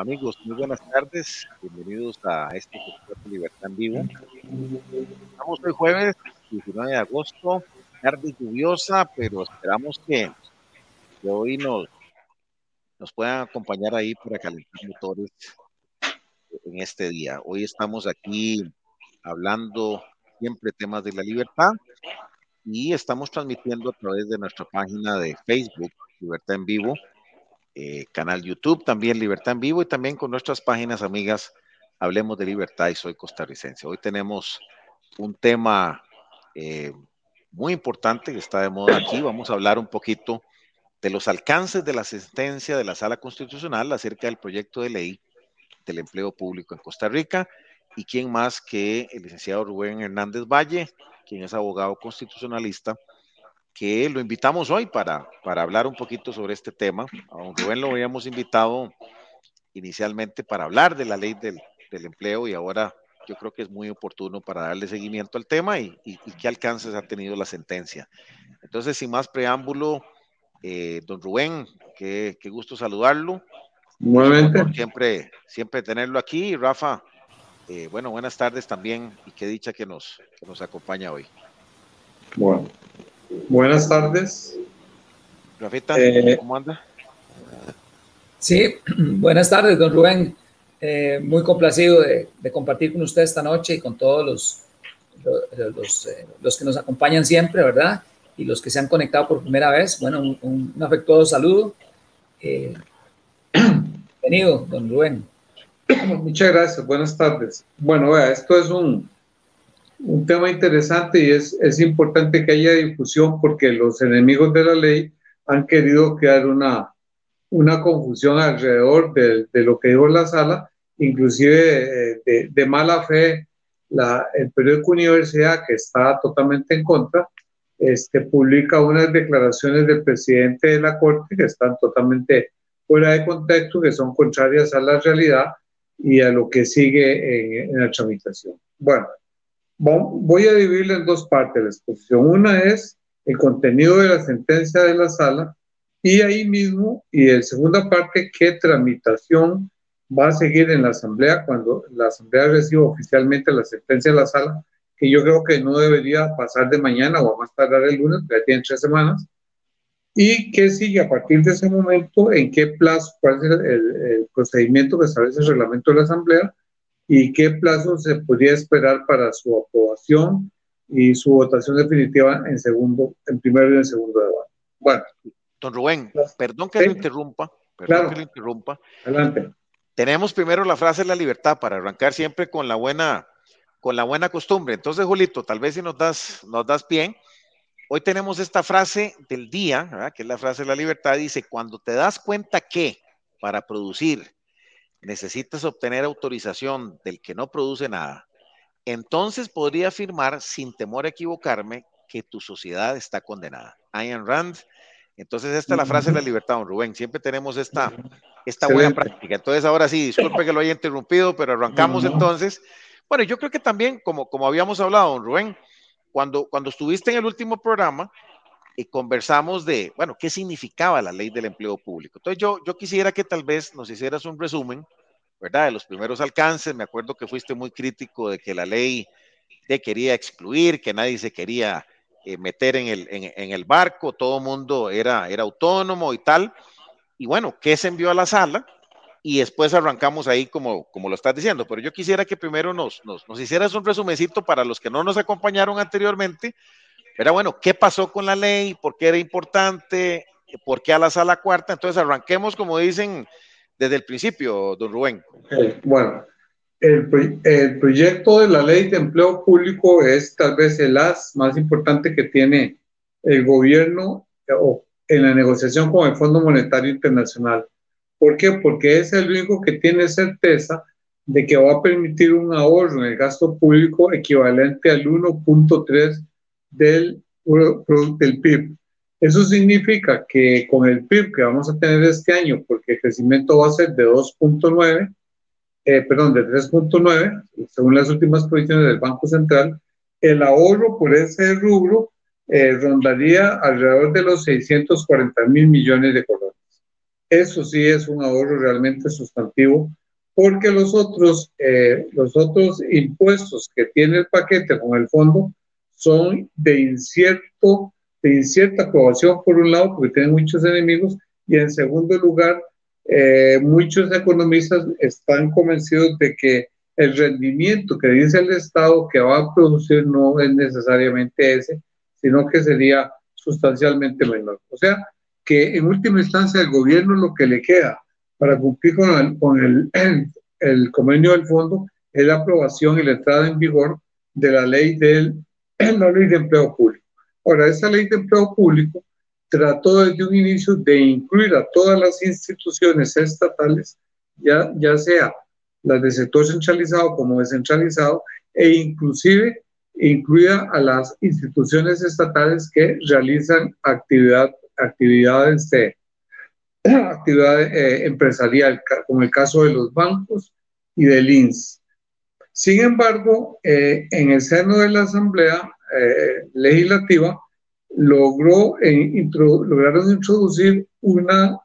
Amigos, muy buenas tardes. Bienvenidos a este de Libertad en Vivo. Estamos hoy jueves 19 de agosto, tarde lluviosa, pero esperamos que, hoy nos, nos puedan acompañar ahí para calentar motores en este día. Hoy estamos aquí hablando siempre temas de la libertad y estamos transmitiendo a través de nuestra página de Facebook, Libertad en Vivo, eh, canal YouTube, también Libertad en Vivo y también con nuestras páginas amigas Hablemos de Libertad y Soy Costarricense. Hoy tenemos un tema eh, muy importante que está de moda aquí. Vamos a hablar un poquito de los alcances de la sentencia de la Sala Constitucional acerca del proyecto de ley del empleo público en Costa Rica y quién más que el licenciado Rubén Hernández Valle, quien es abogado constitucionalista que lo invitamos hoy para, para hablar un poquito sobre este tema. A don Rubén lo habíamos invitado inicialmente para hablar de la ley del, del empleo y ahora yo creo que es muy oportuno para darle seguimiento al tema y, y, qué alcances ha tenido la sentencia. Entonces, sin más preámbulo, eh, don Rubén, qué, qué, gusto saludarlo. Nuevamente. Siempre, siempre tenerlo aquí. Rafa, eh, bueno, buenas tardes también y qué dicha que nos, que nos acompaña hoy. Bueno, Buenas tardes. Rafita, eh, ¿cómo anda? Sí, buenas tardes, don Rubén. Eh, muy complacido de, compartir con usted esta noche y con todos los, los, eh, los, que nos acompañan siempre, ¿verdad? Y los que se han conectado por primera vez. Bueno, un, afectuoso saludo. bienvenido, don Rubén. Muchas gracias, buenas tardes. Bueno, vea, esto es un, un tema interesante y es, es importante que haya difusión porque los enemigos de la ley han querido crear una, una confusión alrededor de, lo que dijo la sala, inclusive eh, de, de mala fe. La, el periódico Universidad, que está totalmente en contra, este, publica unas declaraciones del presidente de la Corte que están totalmente fuera de contexto, que son contrarias a la realidad y a lo que sigue en, en la tramitación. Bueno, Voy a dividirla en dos partes la exposición. Una es el contenido de la sentencia de la sala y ahí mismo, y en segunda parte, qué tramitación va a seguir en la Asamblea cuando la Asamblea reciba oficialmente la sentencia de la sala, que yo creo que no debería pasar de mañana o a más tardar el lunes, ya tienen tres semanas. ¿Y qué sigue a partir de ese momento? ¿En qué plazo? ¿Cuál es el, el procedimiento que establece el reglamento de la Asamblea? Y qué plazo se podría esperar para su aprobación y su votación definitiva en segundo, en primero y en segundo debate. Bueno. Don Rubén, perdón que lo interrumpa, perdón que lo interrumpa. Adelante. Tenemos primero la frase de la libertad para arrancar siempre con la buena, con la buena costumbre. Entonces, Julito, tal vez si nos das, nos das pie. Hoy tenemos esta frase del día, que es la frase de la libertad, dice, cuando te das cuenta que para producir necesitas obtener autorización del que no produce nada, entonces podría afirmar sin temor a equivocarme que tu sociedad está condenada. Ayn Rand. Entonces esta es la frase de la libertad, don Rubén. Siempre tenemos esta, esta buena práctica. Entonces ahora sí, disculpe que lo haya interrumpido, pero arrancamos entonces. Bueno, yo creo que también, como, como habíamos hablado, don Rubén, cuando, cuando estuviste en el último programa, y conversamos de, bueno, qué significaba la ley del empleo público. Entonces yo, yo quisiera que tal vez nos hicieras un resumen, ¿verdad? De los primeros alcances. Me acuerdo que fuiste muy crítico de que la ley te quería excluir, que nadie se quería eh, meter en el, en, en el, barco, todo mundo era, era autónomo y tal. Y bueno, ¿qué se envió a la sala? Y después arrancamos ahí como, como lo estás diciendo. Pero yo quisiera que primero nos, nos, nos hicieras un resumencito para los que no nos acompañaron anteriormente pero bueno, ¿qué pasó con la ley? ¿Por qué era importante? ¿Por qué a la sala cuarta? Entonces arranquemos, como dicen, desde el principio, don Rubén. Bueno, el, el, proyecto de la ley de empleo público es tal vez el más importante que tiene el gobierno en la negociación con el Fondo Monetario Internacional. ¿Por qué? Porque es el único que tiene certeza de que va a permitir un ahorro en el gasto público equivalente al 1.3 del, del PIB. Eso significa que con el PIB que vamos a tener este año, porque el crecimiento va a ser de 2.9, eh, perdón, de 3.9, según las últimas proyecciones del Banco Central, el ahorro por ese rubro eh, rondaría alrededor de los 640 mil millones de colones. Eso sí es un ahorro realmente sustantivo porque los otros, eh, los otros impuestos que tiene el paquete con el fondo son de, incierto, de incierta aprobación por un lado porque tienen muchos enemigos y en segundo lugar eh, muchos economistas están convencidos de que el rendimiento que dice el Estado que va a producir no es necesariamente ese, sino que sería sustancialmente menor. O sea, que en última instancia el gobierno lo que le queda para cumplir con el, con el, el, convenio del fondo es la aprobación y la entrada en vigor de la ley, del, la ley de empleo público. Ahora, esa ley de empleo público trató desde un inicio de incluir a todas las instituciones estatales, ya, ya sea las de sector centralizado como descentralizado, e inclusive incluida a las instituciones estatales que realizan actividad, actividades de actividad eh, empresarial, como el caso de los bancos y del INS. Sin embargo, eh, en el seno de la Asamblea eh, Legislativa logró, lograron introducir una,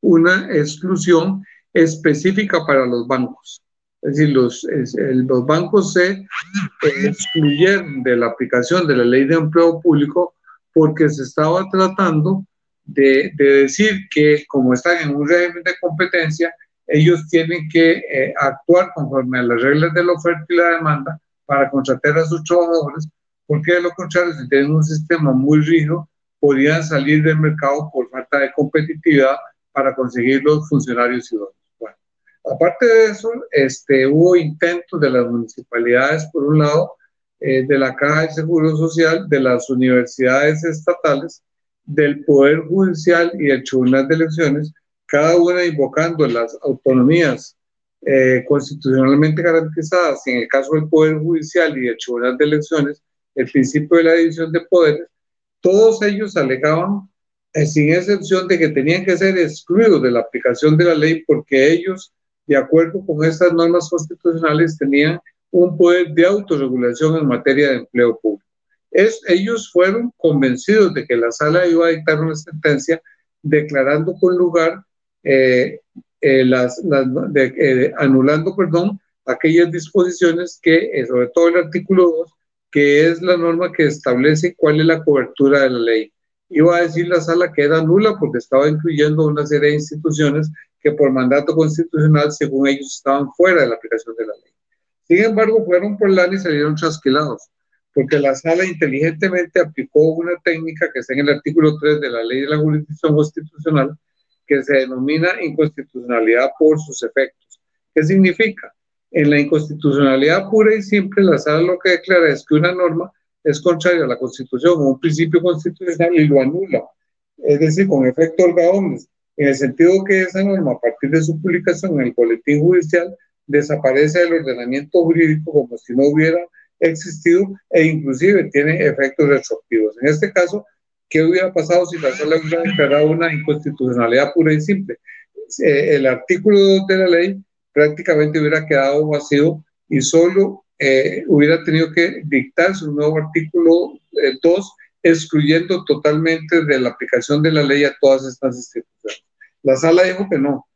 una exclusión específica para los bancos. Es decir, los, los bancos se excluyeron de la aplicación de la ley de empleo público porque se estaba tratando de, de decir que como están en un régimen de competencia, ellos tienen que eh, actuar conforme a las reglas de la oferta y la demanda para contratar a sus trabajadores, porque de lo contrario, si tienen un sistema muy rígido, podrían salir del mercado por falta de competitividad para conseguir los funcionarios idóneos. Aparte de eso, este, hubo intentos de las municipalidades, por un lado, eh, de la Caja de Seguro Social, de las universidades estatales, del Poder Judicial y del Tribunal de Elecciones, cada una invocando las autonomías eh, constitucionalmente garantizadas, en el caso del Poder Judicial y del Tribunal de Elecciones, el principio de la división de poderes, todos ellos alegaban, eh, sin excepción, de que tenían que ser excluidos de la aplicación de la ley porque ellos de acuerdo con estas normas constitucionales, tenían un poder de autorregulación en materia de empleo público. Es, ellos fueron convencidos de que la sala iba a dictar una sentencia declarando con lugar, eh, eh, eh, anulando, perdón, aquellas disposiciones que, sobre todo el artículo 2, que es la norma que establece cuál es la cobertura de la ley. Iba a decir la sala que era nula porque estaba incluyendo una serie de instituciones que por mandato constitucional, según ellos, estaban fuera de la aplicación de la ley. Sin embargo, fueron por la y salieron trasquilados, porque la sala inteligentemente aplicó una técnica que está en el artículo 3 de la ley de la jurisdicción constitucional, que se denomina inconstitucionalidad por sus efectos. ¿Qué significa? En la inconstitucionalidad pura y simple, la sala lo que declara es que una norma es contraria a la Constitución o un principio constitucional y lo anula. Es decir, con efecto Olga en el sentido que esa norma, a partir de su publicación en el boletín judicial, desaparece del ordenamiento jurídico como si no hubiera existido e inclusive tiene efectos retroactivos. En este caso, ¿qué hubiera pasado si la sala hubiera declarado una inconstitucionalidad pura y simple? Eh, el artículo 2 de la ley prácticamente hubiera quedado vacío y solo eh, hubiera tenido que dictarse un nuevo artículo 2 eh, excluyendo totalmente de la aplicación de la ley a todas estas instituciones. La sala dijo que no.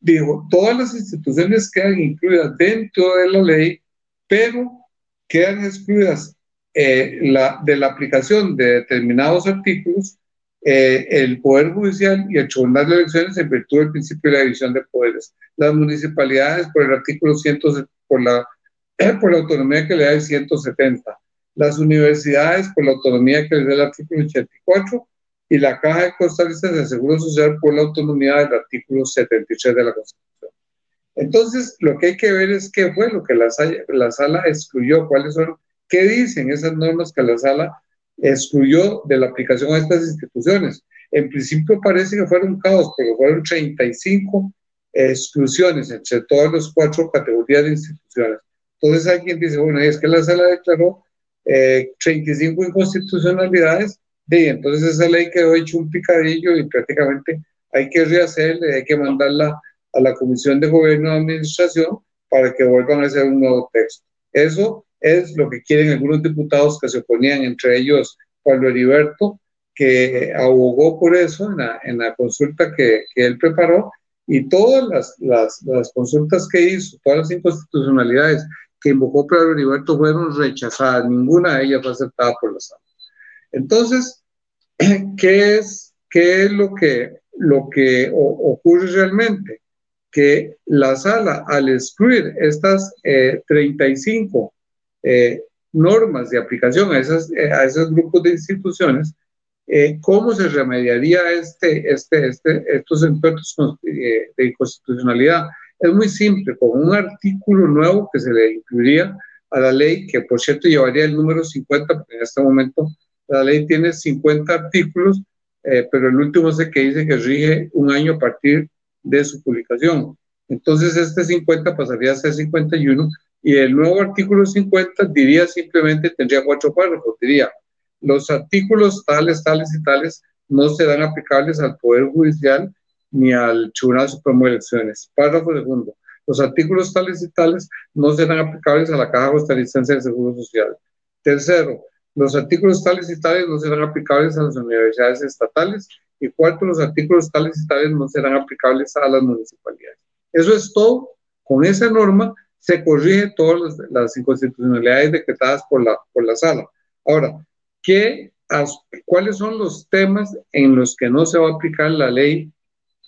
Dijo, todas las instituciones quedan incluidas dentro de la ley, pero quedan excluidas eh, la, de la aplicación de determinados artículos eh, el Poder Judicial y el Tribunal de Elecciones en virtud del principio de la división de poderes. Las municipalidades por el artículo 100, por la, por la autonomía que le da el 170 las universidades por la autonomía que les da el artículo 84 y la Caja de Costarricense de Seguro Social por la autonomía del artículo 73 de la Constitución. Entonces, lo que hay que ver es qué fue lo que la, la sala excluyó, cuáles son, qué dicen esas normas que la sala excluyó de la aplicación a estas instituciones. En principio parece que fueron un caos, pero fueron 35 exclusiones entre todas las cuatro categorías de instituciones. Entonces alguien dice, bueno, es que la sala declaró 35 eh, inconstitucionalidades de, entonces esa ley quedó hecho un picadillo y prácticamente hay que rehacerla, hay que mandarla a la Comisión de Gobierno de Administración para que vuelvan a hacer un nuevo texto. Eso es lo que quieren algunos diputados que se oponían, entre ellos Pablo Heriberto, que abogó por eso en la, en la consulta que, que, él preparó y todas las, las, las, consultas que hizo, todas las inconstitucionalidades que invocó Pablo Heriberto fueron rechazadas, ninguna de ellas fue aceptada por la sala. Entonces, ¿qué es, qué es lo que, lo que ocurre realmente? Que la sala, al excluir estas 35 eh, eh, normas de aplicación a, esas, eh, a esos grupos de instituciones, ¿cómo se remediaría este, este, este, estos encuentros de inconstitucionalidad? Es muy simple, con un artículo nuevo que se le incluiría a la ley, que por cierto llevaría el número 50, porque en este momento la ley tiene 50 artículos, eh, pero el último es el que dice que rige un año a partir de su publicación. Entonces este 50 pasaría a ser 51 y el nuevo artículo 50 diría simplemente, tendría cuatro párrafos, diría, los artículos tales, tales y tales no serán aplicables al Poder Judicial ni al Tribunal Supremo de Elecciones. Párrafo segundo. Los artículos tales y tales no serán aplicables a la Caja Costarricense de Seguro Social. Tercero, los artículos tales y tales no serán aplicables a las universidades estatales. Y cuarto, los artículos tales y tales no serán aplicables a las municipalidades. Eso es todo. Con esa norma se corrige todas las, inconstitucionalidades decretadas por la, por la sala. Ahora, ¿qué, ¿cuáles son los temas en los que no se va a aplicar la ley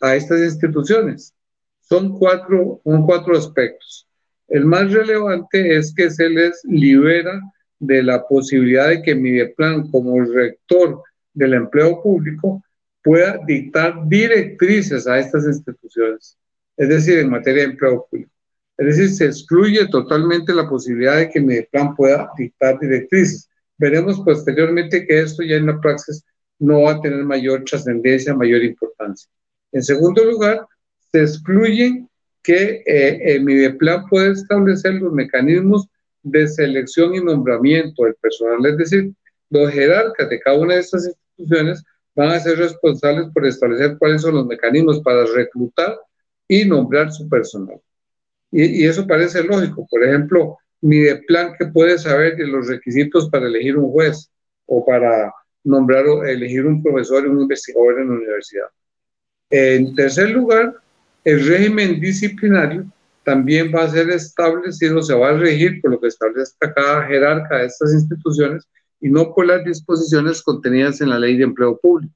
a estas instituciones? Son cuatro, son cuatro aspectos. El más relevante es que se les libera de la posibilidad de que Mideplan, como rector del empleo público, pueda dictar directrices a estas instituciones, es decir, en materia de empleo público. Es decir, se excluye totalmente la posibilidad de que Mideplan pueda dictar directrices. Veremos posteriormente que esto ya en la praxis no va a tener mayor trascendencia, mayor importancia. En segundo lugar, se excluye que eh, eh Mideplan puede establecer los mecanismos de selección y nombramiento del personal, es decir, los jerarcas de cada una de estas instituciones van a ser responsables por establecer cuáles son los mecanismos para reclutar y nombrar su personal. Y, eso parece lógico. Por ejemplo, mi de plan que puede saber de los requisitos para elegir un juez o para nombrar o elegir un profesor y un investigador en la universidad. En tercer lugar, el régimen disciplinario también va a ser establecido, se va a regir por lo que establece cada jerarca de estas instituciones y no por las disposiciones contenidas en la ley de empleo público.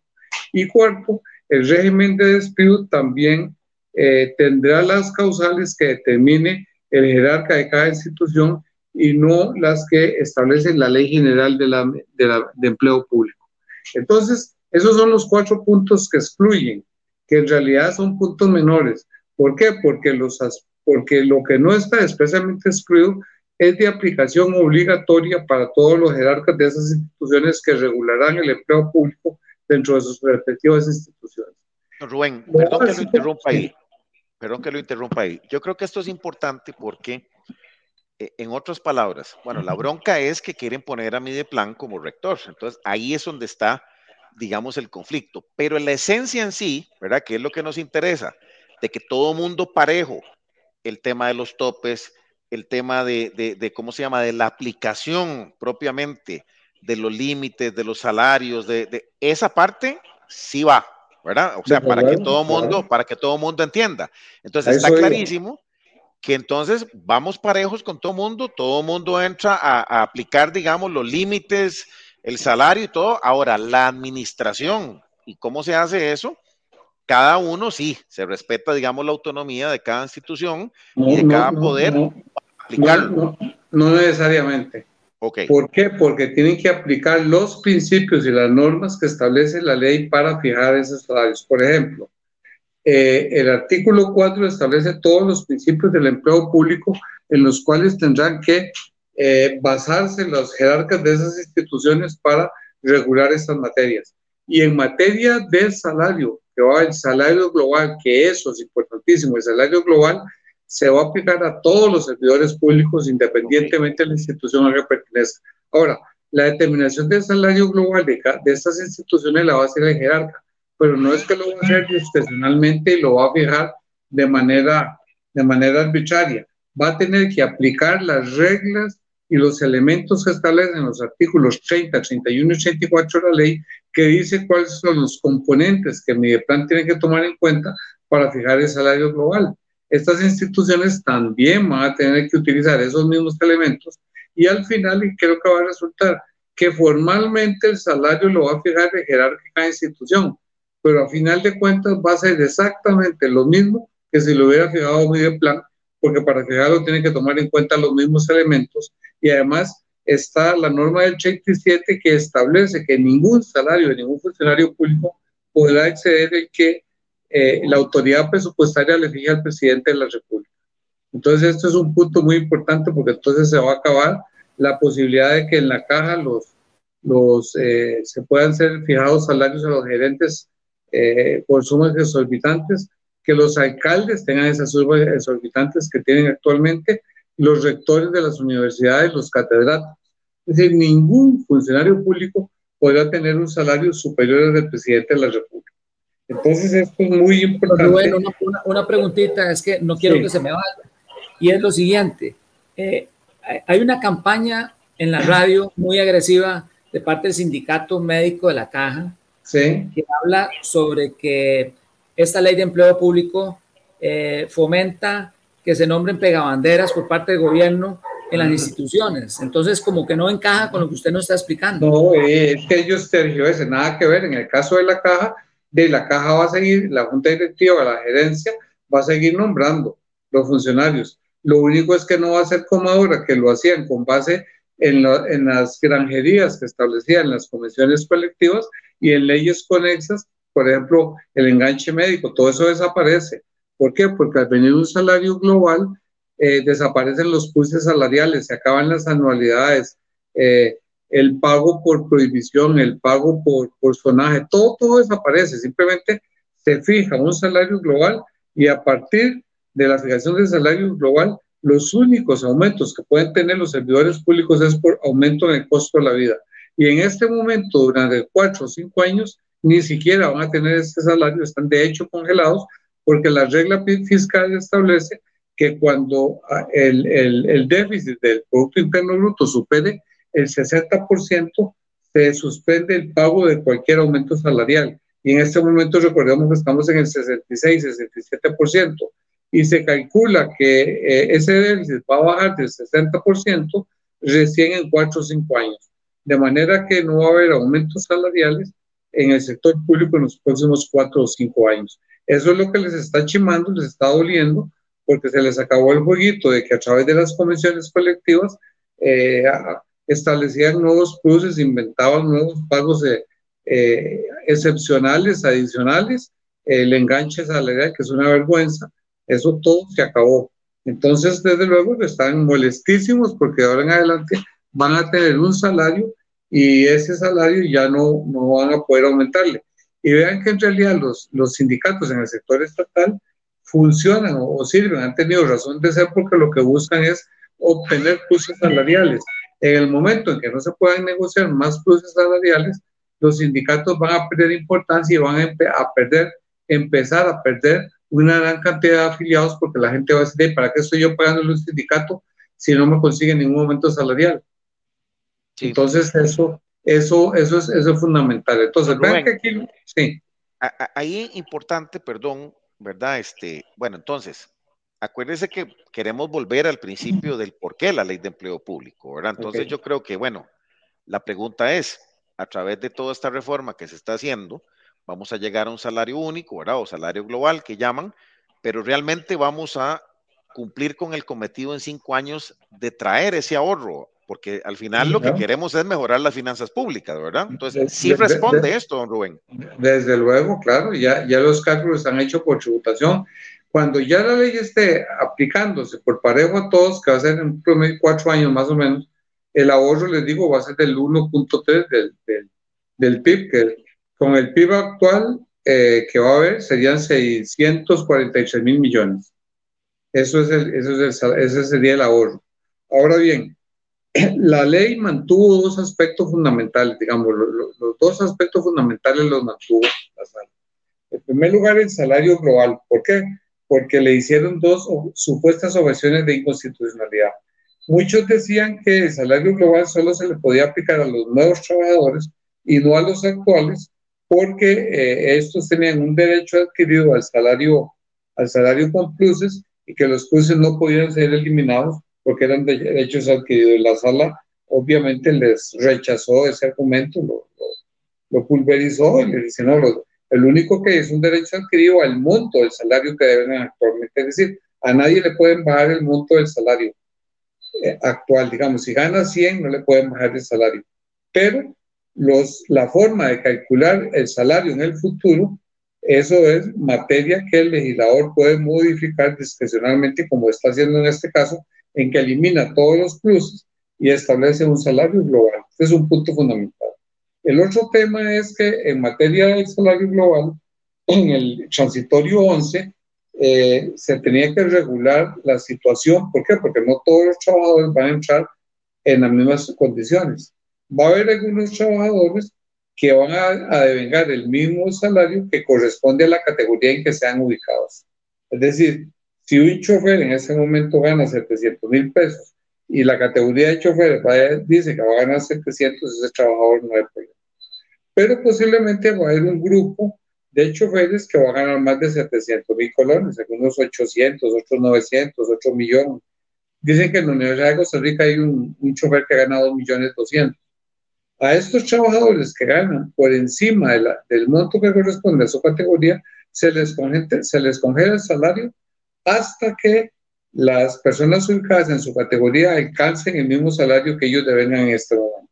Y cuarto, el régimen de despido también eh, tendrá las causales que determine el jerarca de cada institución y no las que establece la ley general de, la, de, la, de empleo público. Entonces, esos son los cuatro puntos que excluyen, que en realidad son puntos menores. ¿Por qué? Porque los, porque lo que no está especialmente excluido es de aplicación obligatoria para todos los jerarcas de esas instituciones que regularán el empleo público dentro de sus respectivas instituciones. Rubén, perdón que lo interrumpa ahí. Perdón que lo interrumpa ahí. Yo creo que esto es importante porque, eh, en otras palabras, bueno, la bronca es que quieren poner a Mideplan como rector. Entonces, ahí es donde está, digamos, el conflicto. Pero en la esencia en sí, ¿verdad? Que es lo que nos interesa, de que todo mundo parejo el tema de los topes, el tema de, ¿cómo se llama?, de la aplicación propiamente, de los límites, de los salarios, de, esa parte, sí va, ¿verdad? O sea, para que todo mundo, para que todo mundo entienda. Entonces, está clarísimo que entonces vamos parejos con todo mundo, todo mundo entra a, aplicar, digamos, los límites, el salario y todo. Ahora, la administración, ¿y cómo se hace eso? cada uno sí, se respeta, digamos, la autonomía de cada institución y de cada poder aplicarlo. No, necesariamente. Okay. ¿Por qué? Porque tienen que aplicar los principios y las normas que establece la ley para fijar esos salarios. Por ejemplo, eh, el artículo 4 establece todos los principios del empleo público en los cuales tendrán que eh, basarse los jerarcas de esas instituciones para regular estas materias. Y en materia de salario, que va el salario global, que eso es importantísimo, el salario global se va a aplicar a todos los servidores públicos independientemente de la institución a la que pertenezca. Ahora, la determinación del salario global de, estas instituciones la va a hacer el jerarca, pero no es que lo va a hacer discrecionalmente y lo va a fijar de manera, de manera arbitraria. Va a tener que aplicar las reglas y los elementos que establecen los artículos 30, 31 y 84 de la ley, que dice cuáles son los componentes que Mideplan tiene que tomar en cuenta para fijar el salario global. Estas instituciones también van a tener que utilizar esos mismos elementos y al final, creo que va a resultar que formalmente el salario lo va a fijar de jerárquica institución, pero a final de cuentas va a ser exactamente lo mismo que si lo hubiera fijado Mideplan, porque para fijarlo tiene que tomar en cuenta los mismos elementos y además está la norma del 87 que establece que ningún salario de ningún funcionario público podrá exceder el que eh, la autoridad presupuestaria le fija al presidente de la República. Entonces, esto es un punto muy importante porque entonces se va a acabar la posibilidad de que en la caja los, eh, se puedan ser fijados salarios a los gerentes eh, por sumas exorbitantes, que los alcaldes tengan esas sumas exorbitantes que tienen actualmente los rectores de las universidades, los catedráticos. Es decir, ningún funcionario público podrá tener un salario superior al del presidente de la República. Entonces, esto es muy importante. Bueno, una, una, preguntita, es que no quiero que se me vaya. Y es lo siguiente: eh, hay una campaña en la radio muy agresiva de parte del sindicato médico de la Caja sí. que habla sobre que esta ley de empleo público eh, fomenta que se nombren pegabanderas por parte del gobierno en las instituciones. Entonces, como que no encaja con lo que usted nos está explicando. No, es que ellos ese nada que ver. En el caso de la caja, de la caja va a seguir, la junta directiva, la gerencia, va a seguir nombrando los funcionarios. Lo único es que no va a ser como ahora, que lo hacían con base en, las granjerías que establecían las comisiones colectivas y en leyes conexas, por ejemplo, el enganche médico, todo eso desaparece ¿Por qué? Porque al venir un salario global, eh, desaparecen los pulses salariales, se acaban las anualidades, eh, el pago por prohibición, el pago por personaje, todo, todo desaparece. Simplemente se fija un salario global y a partir de la fijación del salario global, los únicos aumentos que pueden tener los servidores públicos es por aumento en el costo de la vida. Y en este momento, durante cuatro o cinco años, ni siquiera van a tener este salario, están de hecho congelados porque la regla fiscal establece que cuando ah, el, el, el déficit del Producto Interno Bruto supere el 60%, se suspende el pago de cualquier aumento salarial. Y en este momento recordemos que estamos en el 66, 67%, y se calcula que eh, ese déficit va a bajar del 60% recién en 4 o 5 años. De manera que no va a haber aumentos salariales en el sector público en los próximos 4 o 5 años. Eso es lo que les está chimando, les está doliendo, porque se les acabó el jueguito de que a través de las comisiones colectivas eh, establecían nuevos cruces, inventaban nuevos pagos eh, excepcionales, adicionales, el enganche salarial, que es una vergüenza, eso todo se acabó. Entonces, desde luego, están molestísimos porque ahora en adelante van a tener un salario y ese salario ya no, no van a poder aumentarle y vean que en realidad los, los sindicatos en el sector estatal funcionan o, sirven, han tenido razón de ser porque lo que buscan es obtener pluses salariales. En el momento en que no se puedan negociar más pluses salariales, los sindicatos van a perder importancia y van a, perder, empezar a perder una gran cantidad de afiliados porque la gente va a decir, ¿para qué estoy yo pagando un sindicato si no me consigue ningún aumento salarial? Entonces eso, eso, eso, es, eso es fundamental. Entonces, vean que aquí, sí. Ahí importante, perdón, ¿verdad? Este, bueno, entonces, acuérdense que queremos volver al principio del por qué la ley de empleo público, ¿verdad? Entonces yo creo que, bueno, la pregunta es, a través de toda esta reforma que se está haciendo, vamos a llegar a un salario único, ¿verdad? O salario global que llaman, pero realmente vamos a cumplir con el cometido en cinco años de traer ese ahorro porque al final lo que queremos es mejorar las finanzas públicas, ¿verdad? Entonces, sí responde esto, don Rubén. Desde luego, claro, ya, ya los cálculos están hechos por tributación. Cuando ya la ley esté aplicándose por parejo a todos, que va a ser en promedio cuatro años más o menos, el ahorro, les digo, va a ser del 1.3 del, del, del, PIB, que con el PIB actual eh, que va a haber serían 643 mil millones. Eso es el, eso es el, ese sería el ahorro. Ahora bien, la ley mantuvo dos aspectos fundamentales, digamos, los, dos aspectos fundamentales los mantuvo la sala. En primer lugar, el salario global. ¿Por qué? Porque le hicieron dos supuestas objeciones de inconstitucionalidad. Muchos decían que el salario global solo se le podía aplicar a los nuevos trabajadores y no a los actuales, porque eh, estos tenían un derecho adquirido al salario, al salario con pluses y que los cruces no podían ser eliminados porque eran derechos adquiridos. La sala obviamente les rechazó ese argumento, lo, lo, pulverizó y le dice, no, el único que es un derecho adquirido al monto del salario que deben actualmente. Es decir, a nadie le pueden bajar el monto del salario eh, actual. Digamos, si gana 100, no le pueden bajar el salario. Pero los, la forma de calcular el salario en el futuro eso es materia que el legislador puede modificar discrecionalmente, como está haciendo en este caso, en que elimina todos los pluses y establece un salario global. Es un punto fundamental. El otro tema es que en materia del salario global, en el transitorio 11, eh, se tenía que regular la situación. ¿Por qué? Porque no todos los trabajadores van a entrar en las mismas condiciones. Va a haber algunos trabajadores que van a, devengar el mismo salario que corresponde a la categoría en que sean ubicados. Es decir, si un chofer en ese momento gana 700 mil pesos y la categoría de chofer dice que va a ganar 700, ese trabajador no hay problema. Pero posiblemente va a haber un grupo de choferes que va a ganar más de 700 mil colones, algunos 800, otros 900, 8 millones. Dicen que en la Universidad de Costa Rica hay un, un chofer que ha ganado 2 millones 200 a estos trabajadores que ganan por encima del monto que corresponde a su categoría, se les, se les congela el salario hasta que las personas ubicadas en su categoría alcancen el mismo salario que ellos deben en este momento.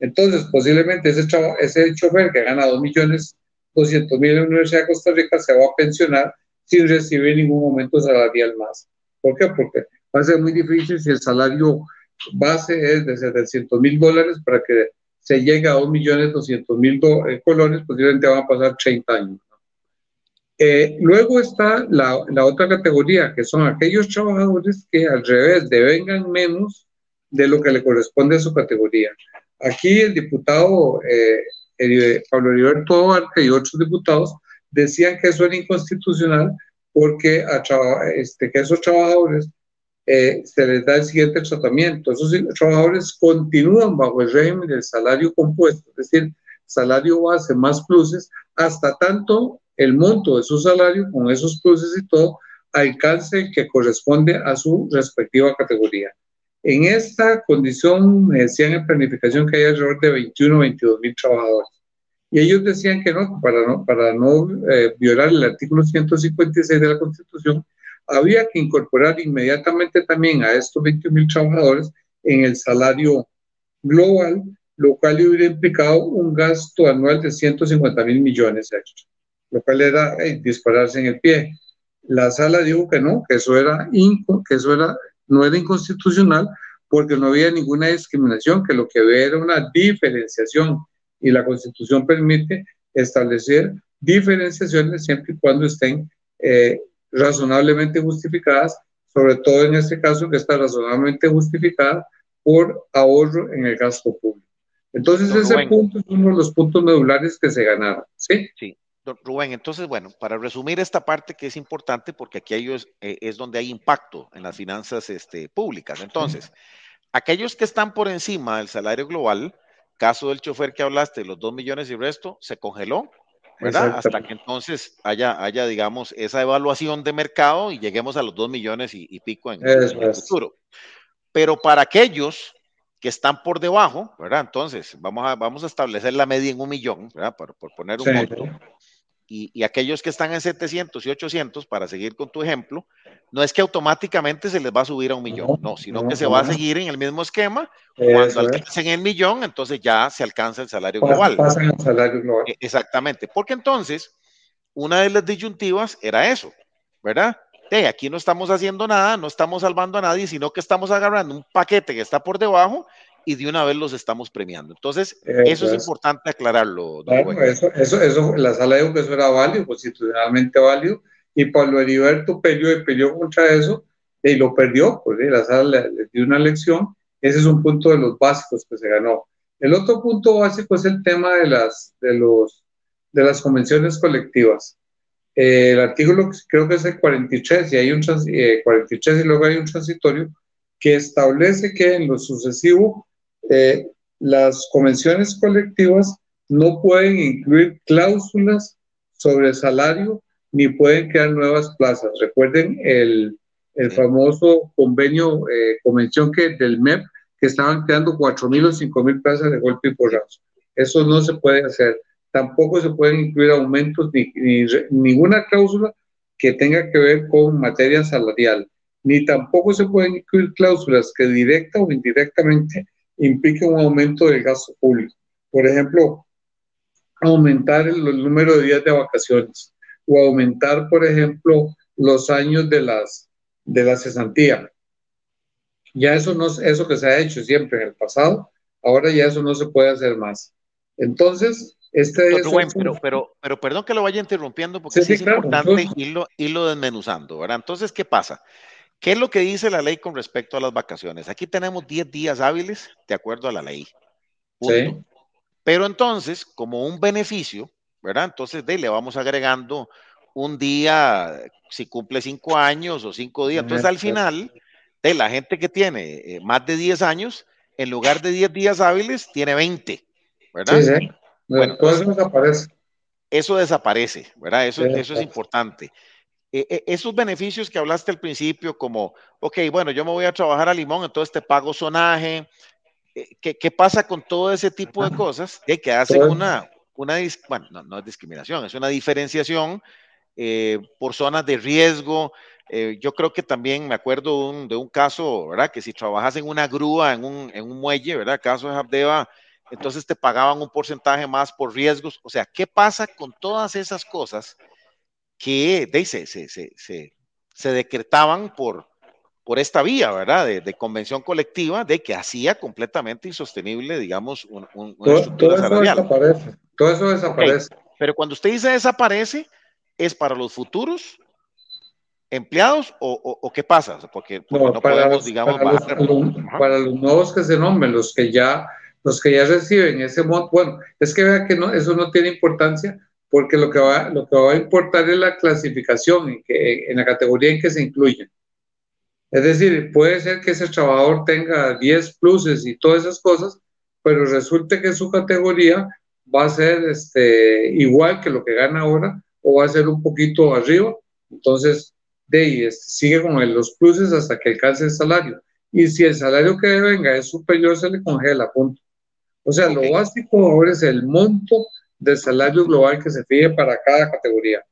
Entonces, posiblemente ese, ese chofer que gana 2 millones 200 mil en la Universidad de Costa Rica se va a pensionar sin recibir ningún momento salarial más. ¿Por qué? Porque va a ser muy difícil si el salario base es de 700 mil dólares para que se llega a 2.200.000 eh, colones, posiblemente van a pasar 30 años. Eh, luego está la, la, otra categoría, que son aquellos trabajadores que al revés devengan menos de lo que le corresponde a su categoría. Aquí el diputado eh, Pablo Heriberto Abarca y otros diputados decían que eso era inconstitucional porque a, este, que esos trabajadores eh, se les da el siguiente tratamiento. Esos trabajadores continúan bajo el régimen del salario compuesto, es decir, salario base más pluses, hasta tanto el monto de su salario con esos pluses y todo alcance que corresponde a su respectiva categoría. En esta condición me decían en planificación que hay alrededor de 21 o 22 mil trabajadores. Y ellos decían que no, para no, para no eh, violar el artículo 156 de la Constitución, había que incorporar inmediatamente también a estos 21 mil trabajadores en el salario global, lo cual hubiera implicado un gasto anual de 150 mil millones extra, lo cual era dispararse en el pie. La sala dijo que no, que eso era, que eso era no era inconstitucional porque no había ninguna discriminación, que lo que había era una diferenciación y la Constitución permite establecer diferenciaciones siempre y cuando estén eh, razonablemente justificadas, sobre todo en este caso que está razonablemente justificada por ahorro en el gasto público. Entonces ese punto es uno de los puntos medulares que se ganaron. Sí. Sí. Don Rubén, entonces, bueno, para resumir esta parte que es importante, porque aquí es, eh, es donde hay impacto en las finanzas este, públicas. Entonces, aquellos que están por encima del salario global, caso del chofer que hablaste, los dos millones y resto, se congeló ¿verdad? Hasta que entonces haya, haya, digamos, esa evaluación de mercado y lleguemos a los dos millones y, pico en, el futuro. Pero para aquellos que están por debajo, ¿verdad? Entonces, vamos a, vamos a establecer la media en un millón, ¿verdad? Por, por poner un monto. Y, y, aquellos que están en 700 y 800, para seguir con tu ejemplo, no es que automáticamente se les va a subir a un millón, no, sino que se va a seguir en el mismo esquema. Cuando alcancen el millón, entonces ya se alcanza el salario global. El salario global. E, exactamente, porque entonces una de las disyuntivas era eso, ¿verdad? aquí no estamos haciendo nada, no estamos salvando a nadie, sino que estamos agarrando un paquete que está por debajo y de una vez los estamos premiando. Entonces, eso, es, importante aclararlo. Claro, eso, eso, eso, la sala dijo que eso era válido, constitucionalmente válido, y Pablo Heriberto peleó y peleó contra eso y lo perdió, pues la sala le, dio una lección Ese es un punto de los básicos que se ganó. El otro punto básico es el tema de las, de los, de las convenciones colectivas. Eh, el artículo creo que es el 43 y hay un 43 eh, y luego hay un transitorio que establece que en lo sucesivo eh, las convenciones colectivas no pueden incluir cláusulas sobre salario ni pueden crear nuevas plazas. Recuerden el, el famoso convenio, eh, convención que del MEP, que estaban creando 4.000 o 5.000 plazas de golpe y porrazo. Eso no se puede hacer. Tampoco se pueden incluir aumentos ni, ni ninguna cláusula que tenga que ver con materia salarial, ni tampoco se pueden incluir cláusulas que directa o indirectamente impliquen un aumento del gasto público. Por ejemplo, aumentar el, el número de días de vacaciones o aumentar, por ejemplo, los años de las de la cesantía. Ya eso no es eso que se ha hecho siempre en el pasado, ahora ya eso no se puede hacer más. Entonces, este es pero, pero, pero, perdón que lo vaya interrumpiendo porque sí, es importante irlo, irlo desmenuzando, ¿verdad? Entonces, ¿qué pasa? ¿Qué es lo que dice la ley con respecto a las vacaciones? Aquí tenemos 10 días hábiles de acuerdo a la ley. Sí. Pero entonces, como un beneficio, ¿verdad? Entonces, de, le vamos agregando un día si cumple cinco años o cinco días. Entonces, al final, de la gente que tiene eh, más de 10 años, en lugar de 10 días hábiles, tiene 20, ¿verdad? Sí, sí. Bueno, eso desaparece. Eso desaparece, ¿verdad? Eso, eso es importante. E, e, esos beneficios que hablaste al principio, como, ok, bueno, yo me voy a trabajar a Limón, entonces te pago sonaje. Eh, ¿Qué, qué pasa con todo ese tipo de cosas? De que hacen una, una, bueno, no, no es discriminación, es una diferenciación eh, por zonas de riesgo. Eh, yo creo que también me acuerdo de un caso, ¿verdad? Que si trabajas en una grúa, en un, en un muelle, ¿verdad? Caso de Habdeba, entonces te pagaban un porcentaje más por riesgos. O sea, ¿qué pasa con todas esas cosas que de, se, se, se, se, decretaban por, por esta vía, ¿verdad? De, convención colectiva, de que hacía completamente insostenible, digamos, un, un, una todo, eso desaparece. Todo eso desaparece. Pero cuando usted dice desaparece, es para los futuros empleados o, qué pasa? Porque, no, para podemos, digamos, para los, nuevos que se nombren, los que ya, los que ya reciben ese monto, bueno, es que vea que no, eso no tiene importancia porque lo que va, lo que va a importar es la clasificación en, que, en la categoría en que se incluyen. Es decir, puede ser que ese trabajador tenga 10 pluses y todas esas cosas, pero resulte que su categoría va a ser este, igual que lo que gana ahora, o va a ser un poquito arriba. Entonces, de ahí sigue con los pluses hasta que alcance el salario. Y si el salario que venga es superior, se le congela, punto. O sea, lo básico ahora es el monto del salario global que se fije para cada categoría.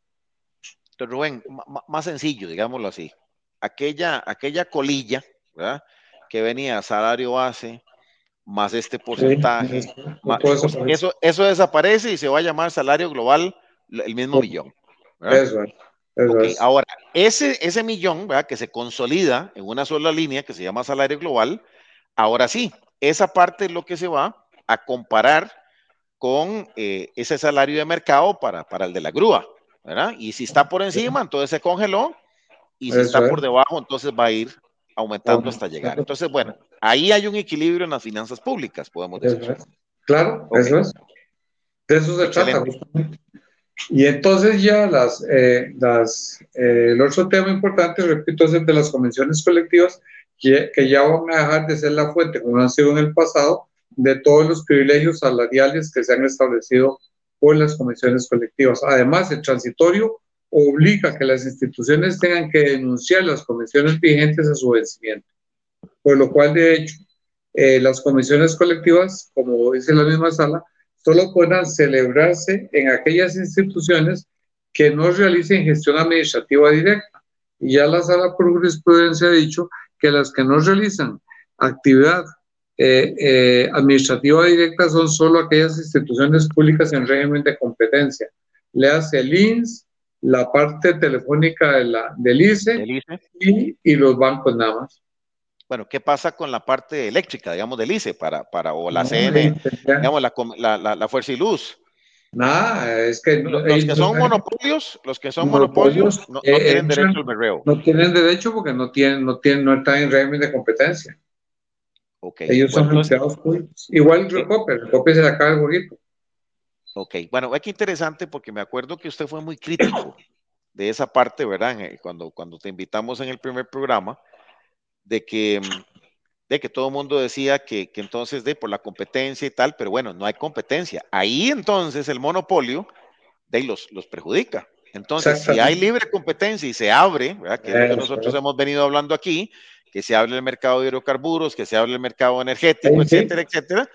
Entonces, Rubén, más sencillo, digámoslo así. Aquella, aquella colilla, ¿verdad? Que venía salario base, más este porcentaje. eso, eso desaparece y se va a llamar salario global el mismo millón. Eso, Ahora, ese, ese millón ¿verdad? que se consolida en una sola línea que se llama salario global, ahora sí, esa parte es lo que se va a comparar con eh, ese salario de mercado para, para el de la grúa. ¿verdad? Y si está por encima, entonces se congeló. Y si está por debajo, entonces va a ir aumentando hasta llegar. Entonces, bueno, ahí hay un equilibrio en las finanzas públicas, podemos decir. Claro, eso es. De eso se trata. Y entonces ya las, eh, las, eh, el otro tema importante, repito, es el de las convenciones colectivas, que, que, ya van a dejar de ser la fuente, como han sido en el pasado, de todos los privilegios salariales que se han establecido por las convenciones colectivas. Además, el transitorio obliga que las instituciones tengan que denunciar las convenciones vigentes a su vencimiento. Por lo cual, de hecho, eh, las convenciones colectivas, como dice la misma sala, solo puedan celebrarse en aquellas instituciones que no realicen gestión administrativa directa. Y ya la sala por jurisprudencia ha dicho que las que no realizan actividad eh, eh, administrativa directa son solo aquellas instituciones públicas en régimen de competencia. Le hace el INS, la parte telefónica de la, del ICE, ICE. Y, y los bancos nada más. Bueno, ¿qué pasa con la parte eléctrica, digamos, del ICE, para, para, o la CN, digamos, la, la, la, Fuerza y Luz? Nada, es que... Los, que son monopolios, los que son monopolios, no, eh, tienen derecho al berreo. No tienen derecho porque no, tienen, no, tienen, no están en régimen de competencia. Okay. Ellos son empleados públicos. Igual Recope, Recope se le acaba el jueguito. Ok, bueno, es que interesante porque me acuerdo que usted fue muy crítico de esa parte, ¿verdad? Cuando, cuando te invitamos en el primer programa, de que, de que todo el mundo decía que, que entonces de por la competencia y tal, pero bueno, no hay competencia. Ahí entonces el monopolio de los, los perjudica. Entonces, si hay libre competencia y se abre, ¿verdad? que es lo que nosotros hemos venido hablando aquí, que se abre el mercado de hidrocarburos, que se abre el mercado energético, etcétera, etcétera,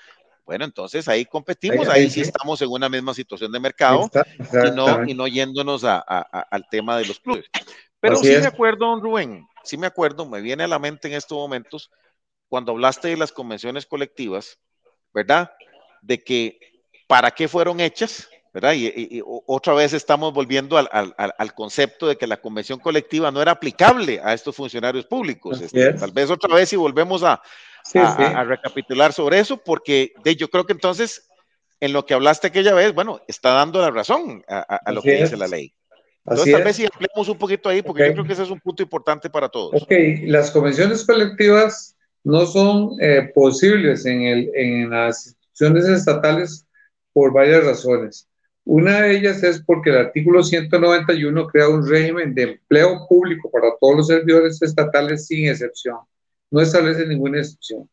bueno, entonces ahí competimos, ahí, sí estamos en una misma situación de mercado y, no, y no yéndonos a, al tema de los clubes. Pero sí me acuerdo, don Rubén, sí me acuerdo, me viene a la mente en estos momentos, cuando hablaste de las convenciones colectivas, ¿verdad? De que para qué fueron hechas, ¿verdad? Y, otra vez estamos volviendo al, al, al, concepto de que la convención colectiva no era aplicable a estos funcionarios públicos. Este, tal vez otra vez si volvemos a, a, recapitular sobre eso, porque de, yo creo que entonces, en lo que hablaste aquella vez, bueno, está dando la razón a, lo que dice la ley. Entonces, tal vez si ampliamos un poquito ahí, porque yo creo que ese es un punto importante para todos. Ok, las convenciones colectivas no son eh, posibles en, el, en las instituciones estatales por varias razones. Una de ellas es porque el artículo 191 crea un régimen de empleo público para todos los servidores estatales sin excepción no establece ninguna excepción.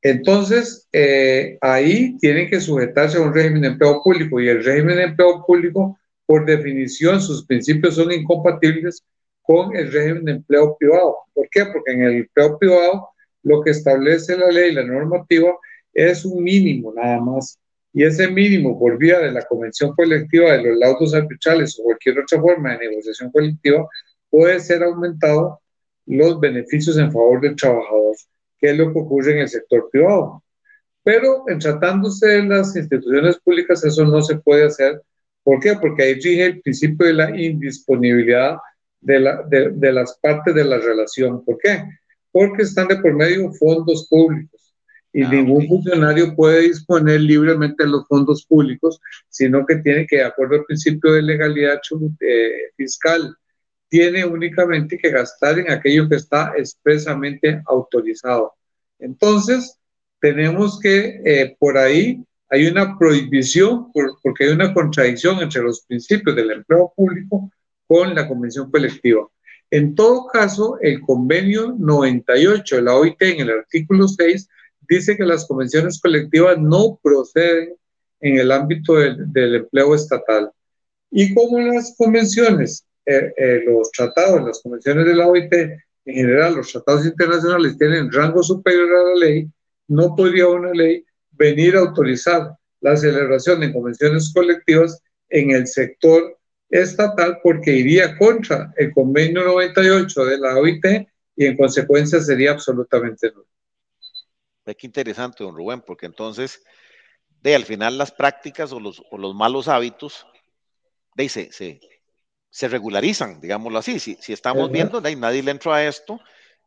Entonces, eh, ahí tienen que sujetarse a un régimen de empleo público y el régimen de empleo público, por definición, sus principios son incompatibles con el régimen de empleo privado. ¿Por qué? Porque en el empleo privado lo que establece la ley, la normativa, es un mínimo nada más. Y ese mínimo, por vía de la convención colectiva de los laudos arbitrales o cualquier otra forma de negociación colectiva, puede ser aumentado los beneficios en favor del trabajador, que es lo que ocurre en el sector privado. Pero en tratándose de las instituciones públicas, eso no se puede hacer. ¿Por qué? Porque ahí rige el principio de la indisponibilidad de, de, las partes de la relación. ¿Por qué? Porque están de por medio fondos públicos y ah, ningún funcionario puede disponer libremente de los fondos públicos, sino que tiene que, de acuerdo al principio de legalidad eh, fiscal tiene únicamente que gastar en aquello que está expresamente autorizado. Entonces, tenemos que eh, por ahí hay una prohibición porque hay una contradicción entre los principios del empleo público con la convención colectiva. En todo caso, el convenio 98 de la OIT en el artículo 6 dice que las convenciones colectivas no proceden en el ámbito del, del empleo estatal. Y como las convenciones eh, eh, los tratados, las convenciones de la OIT, en general los tratados internacionales tienen rango superior a la ley, no podría una ley venir a autorizar la celebración de convenciones colectivas en el sector estatal porque iría contra el convenio 98 de la OIT y en consecuencia sería absolutamente nulo. Qué interesante, don Rubén, porque entonces, de al final las prácticas o los, o los malos hábitos, de, se, se, se regularizan, digámoslo así. Si, si estamos viendo, nadie le entró a esto.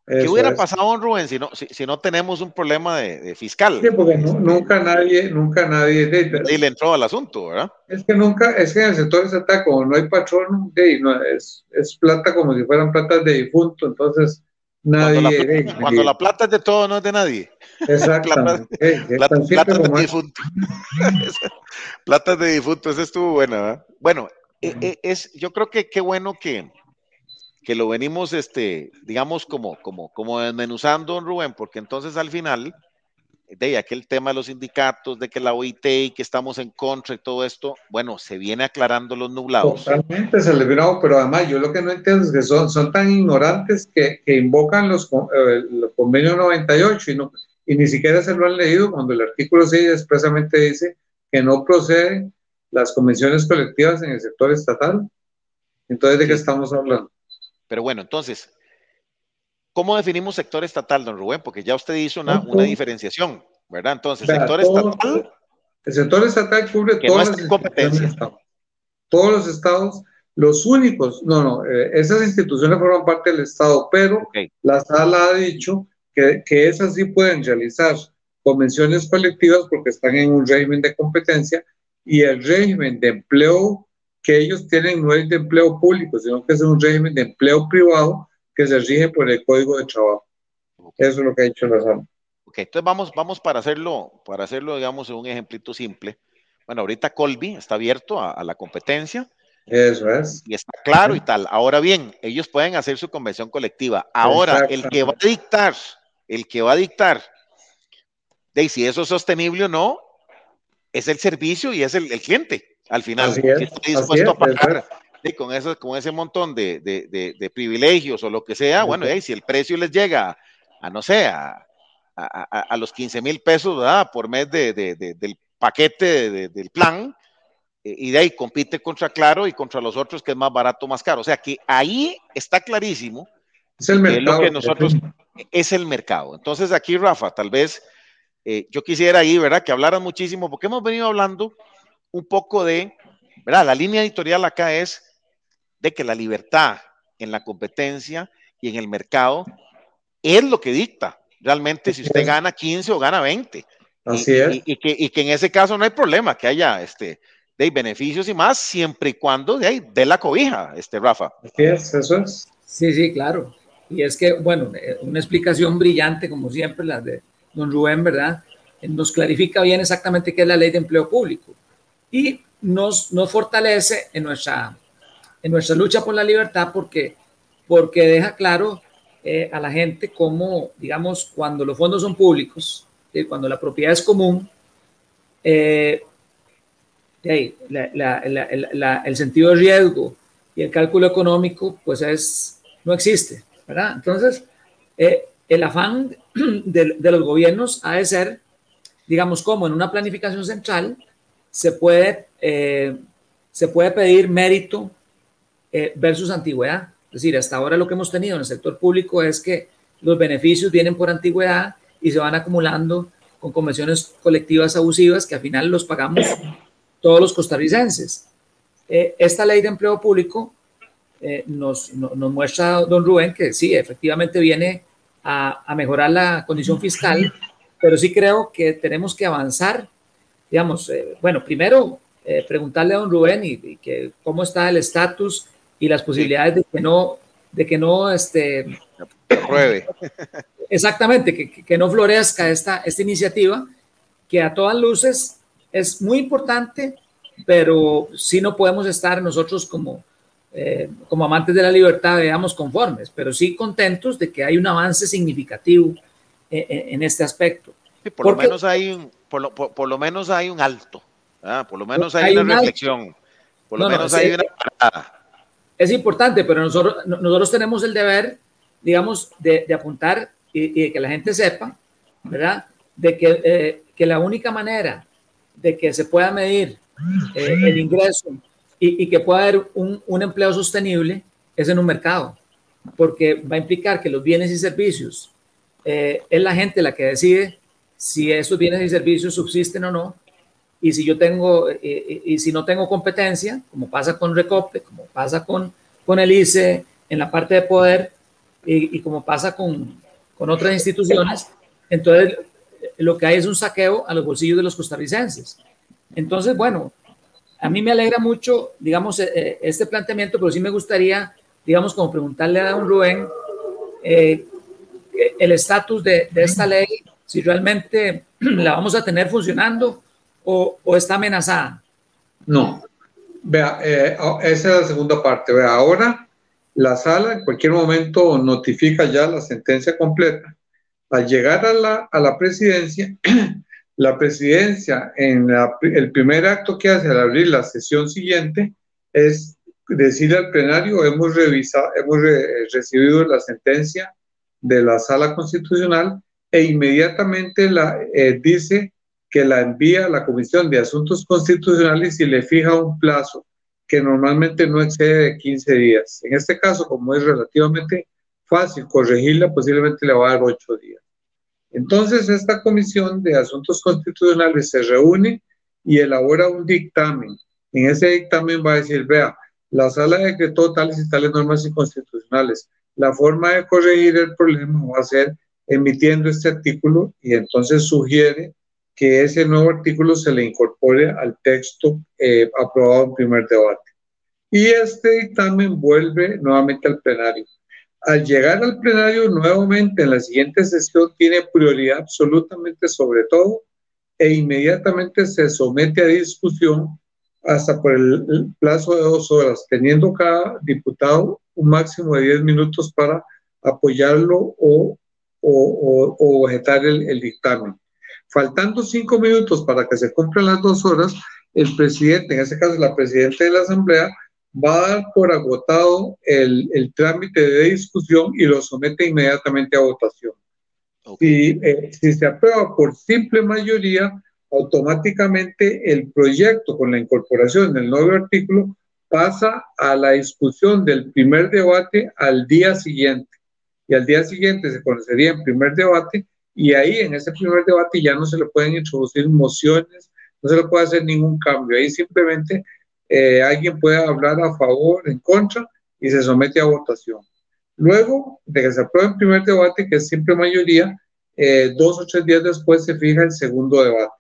¿Qué hubiera pasado, Rubén, si no, si, no tenemos un problema de, fiscal? Sí, porque nunca nadie, nunca nadie, nadie le entró al asunto, ¿verdad? Es que nunca, es que en el sector estatal, como no hay patrón, no, es, es plata como si fueran platas de difunto, entonces nadie. Cuando la, plata, es de todo, no es de nadie. Exactamente. plata, plata, de difunto. plata de difunto, esa estuvo buena, ¿verdad? Bueno, es, yo creo que qué bueno que, que lo venimos, este, digamos, como, como, como desmenuzando, don Rubén, porque entonces al final, de aquel tema de los sindicatos, de que la OIT y que estamos en contra y todo esto, bueno, se viene aclarando los nublados. Totalmente se le vino, pero además yo lo que no entiendo es que son, son tan ignorantes que, que invocan los, eh, los convenios 98 y, no, y ni siquiera se lo han leído cuando el artículo 6 expresamente dice que no procede las convenciones colectivas en el sector estatal. Entonces, ¿de qué estamos hablando? Pero bueno, entonces, ¿cómo definimos sector estatal, don Rubén? Porque ya usted hizo una, una diferenciación, ¿verdad? Entonces, sector estatal. El sector estatal cubre todas las competencias. Todos los estados, los únicos, no, no, eh, esas instituciones forman parte del Estado, pero la sala ha dicho que, que esas sí pueden realizar convenciones colectivas porque están en un régimen de competencia y el régimen de empleo que ellos tienen no es de empleo público, sino que es un régimen de empleo privado que se rige por el Código de Trabajo. Eso es lo que ha dicho la sala. Ok, entonces vamos, vamos para hacerlo, para hacerlo, digamos, en un ejemplito simple. Bueno, ahorita Colby está abierto a, la competencia. Eso es. Y está claro y tal. Ahora bien, ellos pueden hacer su convención colectiva. Ahora, el que va a dictar, el que va a dictar de si eso es sostenible o no, es el servicio y es el, cliente al final. Así es, está dispuesto a pagar con, eso, con ese montón de, de, de, privilegios o lo que sea, bueno, si el precio les llega a, no sé, a, a, los 15 mil pesos ¿verdad? por mes del paquete del plan, eh, y de ahí compite contra Claro y contra los otros que es más barato, más caro. O sea que ahí está clarísimo. Es el mercado. que nosotros, es el mercado. Entonces aquí, Rafa, tal vez eh, yo quisiera ahí, ¿verdad? Que hablaran muchísimo, porque hemos venido hablando un poco de, ¿verdad? La línea editorial acá es de que la libertad en la competencia y en el mercado es lo que dicta realmente si usted gana 15 o gana 20. Así y, es. Y, que, y, que, en ese caso no hay problema, que haya este, de beneficios y más, siempre y cuando de ahí dé la cobija, este Rafa. Así es, eso es. Sí, sí, claro. Y es que, bueno, eh, una explicación brillante, como siempre, la de don Rubén, ¿verdad? Nos clarifica bien exactamente qué es la ley de empleo público y nos, nos fortalece en nuestra, en nuestra lucha por la libertad porque, porque deja claro eh, a la gente cómo, digamos, cuando los fondos son públicos, eh, cuando la propiedad es común, eh, el sentido de riesgo y el cálculo económico, pues es, no existe, ¿verdad? Entonces, el afán de, los gobiernos ha de ser, digamos, como en una planificación central se puede, eh, se puede pedir mérito eh, versus antigüedad. Es decir, hasta ahora lo que hemos tenido en el sector público es que los beneficios vienen por antigüedad y se van acumulando con convenciones colectivas abusivas que al final los pagamos todos los costarricenses. Eh, esta ley de empleo público nos, nos, muestra, don Rubén, que sí, efectivamente viene a, mejorar la condición fiscal, pero sí creo que tenemos que avanzar, digamos, eh, bueno, primero eh, preguntarle a don Rubén y, que cómo está el estatus y las posibilidades de que no, de que no, este, pruebe. Exactamente, que, que, no florezca esta, esta iniciativa, que a todas luces es muy importante, pero sí no podemos estar nosotros como, eh, como amantes de la libertad, veamos conformes, pero sí contentos de que hay un avance significativo eh, eh, en este aspecto. por, lo menos hay un, por, lo, por, lo menos hay un alto, por lo menos hay, una reflexión, por lo menos hay una Es importante, pero nosotros, tenemos el deber, digamos, de, apuntar y, de que la gente sepa, ¿verdad? De que, que la única manera de que se pueda medir el ingreso y, que pueda haber un, un, empleo sostenible es en un mercado, porque va a implicar que los bienes y servicios eh, es la gente la que decide si esos bienes y servicios subsisten o no. Y si yo tengo, eh, eh, y si no tengo competencia, como pasa con Recope, como pasa con, con el ICE en la parte de poder y, y como pasa con, con otras instituciones, entonces lo que hay es un saqueo a los bolsillos de los costarricenses. Entonces, bueno, a mí me alegra mucho, digamos, eh, eh, este planteamiento, pero sí me gustaría, digamos, como preguntarle a don Rubén eh, el estatus de, esta ley, si realmente la vamos a tener funcionando o, está amenazada. No, vea, esa es la segunda parte. Vea, ahora la sala en cualquier momento notifica ya la sentencia completa. Al llegar a la, a la presidencia, La presidencia, en el primer acto que hace al abrir la sesión siguiente, es decir al plenario, hemos, revisado, hemos recibido la sentencia de la sala constitucional e inmediatamente la, eh, dice que la envía a la Comisión de Asuntos Constitucionales y le fija un plazo que normalmente no excede de 15 días. En este caso, como es relativamente fácil corregirla, posiblemente le va a dar 8 días. Entonces, esta comisión de asuntos constitucionales se reúne y elabora un dictamen. En ese dictamen va a decir, vea, la sala decretó tales y tales normas inconstitucionales. La forma de corregir el problema va a ser emitiendo este artículo y entonces sugiere que ese nuevo artículo se le incorpore al texto eh, aprobado en primer debate. Y este dictamen vuelve nuevamente al plenario. al llegar al plenario nuevamente en la siguiente sesión tiene prioridad absolutamente sobre todo e inmediatamente se somete a discusión hasta por el, plazo de dos horas, teniendo cada diputado un máximo de diez minutos para apoyarlo o, o, o, objetar el, el, dictamen. Faltando cinco minutos para que se cumplan las dos horas, el presidente, en este caso la presidenta de la Asamblea, va a dar por agotado el, el trámite de discusión y lo somete inmediatamente a votación. Si, eh, si se aprueba por simple mayoría, automáticamente el proyecto con la incorporación del nuevo artículo pasa a la discusión del primer debate al día siguiente. Y al día siguiente se conocería el primer debate y ahí en ese primer debate ya no se le pueden introducir mociones, no se le puede hacer ningún cambio. Ahí simplemente eh, alguien puede hablar a favor, en contra y se somete a votación. Luego de que se apruebe el primer debate, que es simple mayoría, eh, dos o tres días después se fija el segundo debate.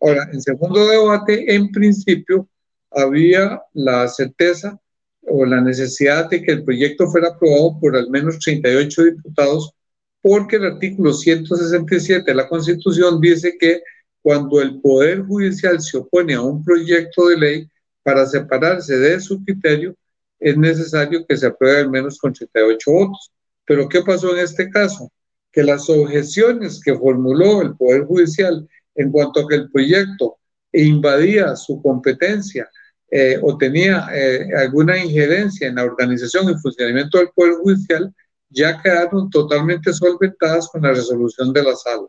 Ahora, en segundo debate, en principio, había la certeza o la necesidad de que el proyecto fuera aprobado por al menos 38 diputados, porque el artículo 167 de la Constitución dice que cuando el Poder Judicial se opone a un proyecto de ley, para separarse de su criterio, es necesario que se apruebe al menos con 38 votos. Pero ¿qué pasó en este caso? Que las objeciones que formuló el Poder Judicial en cuanto a que el proyecto invadía su competencia eh, o tenía eh, alguna injerencia en la organización y funcionamiento del Poder Judicial, ya quedaron totalmente solventadas con la resolución de la sala.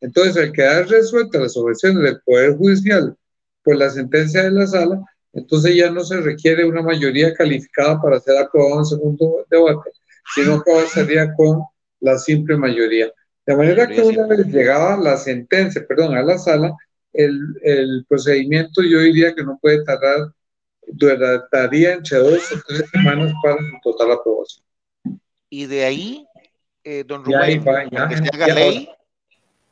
Entonces, al quedar resueltas las objeciones del Poder Judicial por la sentencia de la sala, entonces ya no se requiere una mayoría calificada para ser aprobado en segundo debate, sino que avanzaría con la simple mayoría. De manera que una vez llegaba la sentencia, perdón, a la sala, el, el procedimiento yo diría que no puede tardar, duraría entre dos o tres semanas para su total aprobación. Y de ahí, eh, don Rubén, que se haga ley,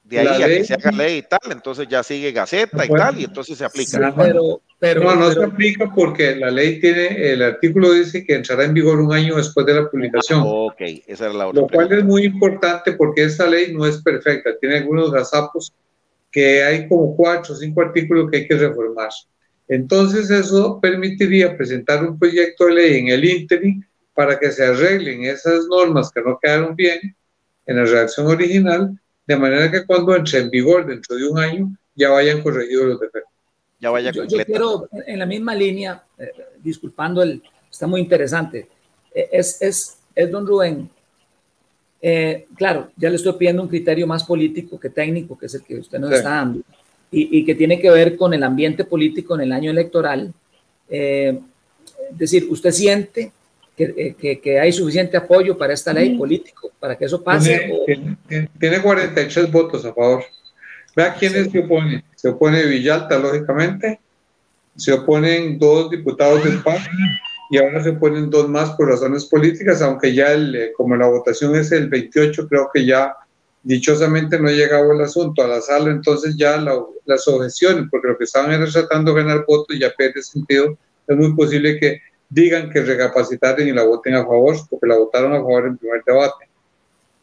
de ahí a que se haga ley y tal, entonces ya sigue Gaceta y tal, y entonces se aplica. pero, pero, no, no se aplica porque la ley tiene, el artículo dice que entrará en vigor un año después de la publicación. Ah, ok, esa era la otra. Lo cual es muy importante porque esta ley no es perfecta, tiene algunos gazapos que hay como cuatro o cinco artículos que hay que reformar. Entonces eso permitiría presentar un proyecto de ley en el ínterin para que se arreglen esas normas que no quedaron bien en la redacción original de manera que cuando entre en vigor dentro de un año ya vayan corregidos los defectos. Ya vaya yo, yo quiero, en la misma línea, eh, disculpando, el, está muy interesante, eh, es, es, es don Rubén. Eh, claro, ya le estoy pidiendo un criterio más político que técnico, que es el que usted nos está dando, y, y, que tiene que ver con el ambiente político en el año electoral. es decir, ¿usted siente que, que, que, hay suficiente apoyo para esta ley político, para que eso pase. Tiene, tiene 43 votos a favor. Vea quiénes se oponen. Se opone Villalta, lógicamente. Se oponen dos diputados del PAN y ahora se oponen dos más por razones políticas, aunque ya el, eh, como la votación es el 28, creo que ya dichosamente no ha llegado el asunto a la sala, entonces ya la, las objeciones, porque lo que estaban era tratando de ganar votos ya pierde sentido, es muy posible que digan que recapacitaron y la voten a favor, porque la votaron a favor en primer debate.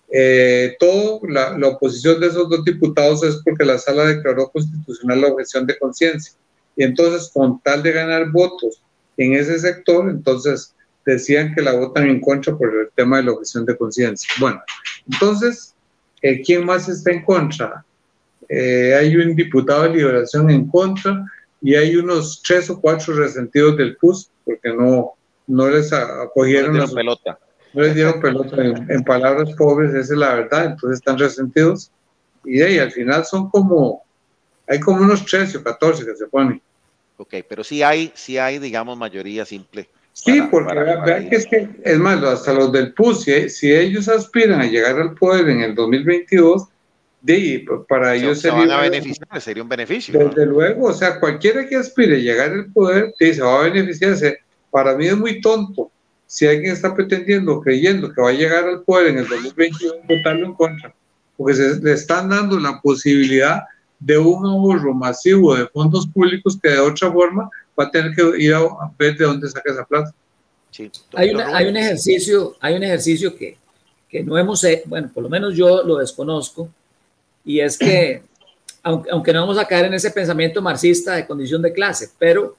Eh, todo, la, la, oposición de esos dos diputados es porque la sala declaró constitucional la objeción de conciencia. Y entonces, con tal de ganar votos en ese sector, entonces decían que la votan en contra por el tema de la objeción de conciencia. Bueno, entonces, eh, ¿quién más está en contra? Eh, hay un diputado de liberación en contra y hay unos tres o cuatro resentidos del PUS porque no, no les acogieron. No les dieron pelota. No les dieron pelota. En, palabras pobres, esa es la verdad. Entonces están resentidos. Y de ahí al final son como, hay como unos 13 o 14 que se ponen. Ok, pero sí hay, sí hay, digamos, mayoría simple. Sí, porque vean que es que, es más, hasta los del PUS, si, si, ellos aspiran a llegar al poder en el 2022, de, para ellos se sería, van a beneficiar, sería un beneficio. Desde luego, o sea, cualquiera que aspire a llegar al poder, se va a beneficiarse. Para mí es muy tonto si alguien está pretendiendo, creyendo que va a llegar al poder en el 2021, votarlo en contra, porque se le están dando la posibilidad de un ahorro masivo de fondos públicos que de otra forma va a tener que ir a ver de dónde saca esa plata. Sí, hay, hay, un ejercicio, hay un ejercicio que, que no hemos, bueno, por lo menos yo lo desconozco, y es que, aunque, aunque no vamos a caer en ese pensamiento marxista de condición de clase, pero,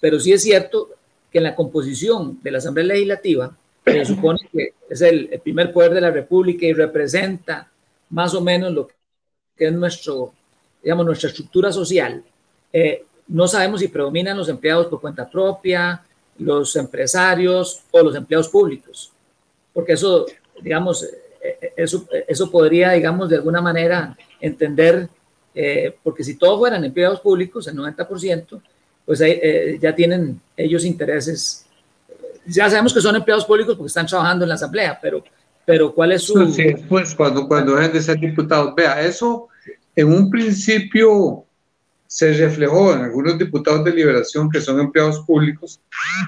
pero sí es cierto que en la composición de la Asamblea Legislativa, se supone que es el, primer poder de la República y representa más o menos lo que es nuestro, digamos, nuestra estructura social, eh, no sabemos si predominan los empleados por cuenta propia, los empresarios o los empleados públicos, porque eso, digamos, eso, eso podría, digamos, de alguna manera entender, porque si todos fueran empleados públicos, el 90%, pues ya tienen ellos intereses. Ya sabemos que son empleados públicos porque están trabajando en la asamblea, pero, pero ¿cuál es su...? Sí, pues cuando, cuando dejen de ser diputados. Vea, eso en un principio se reflejó en algunos diputados de liberación que son empleados públicos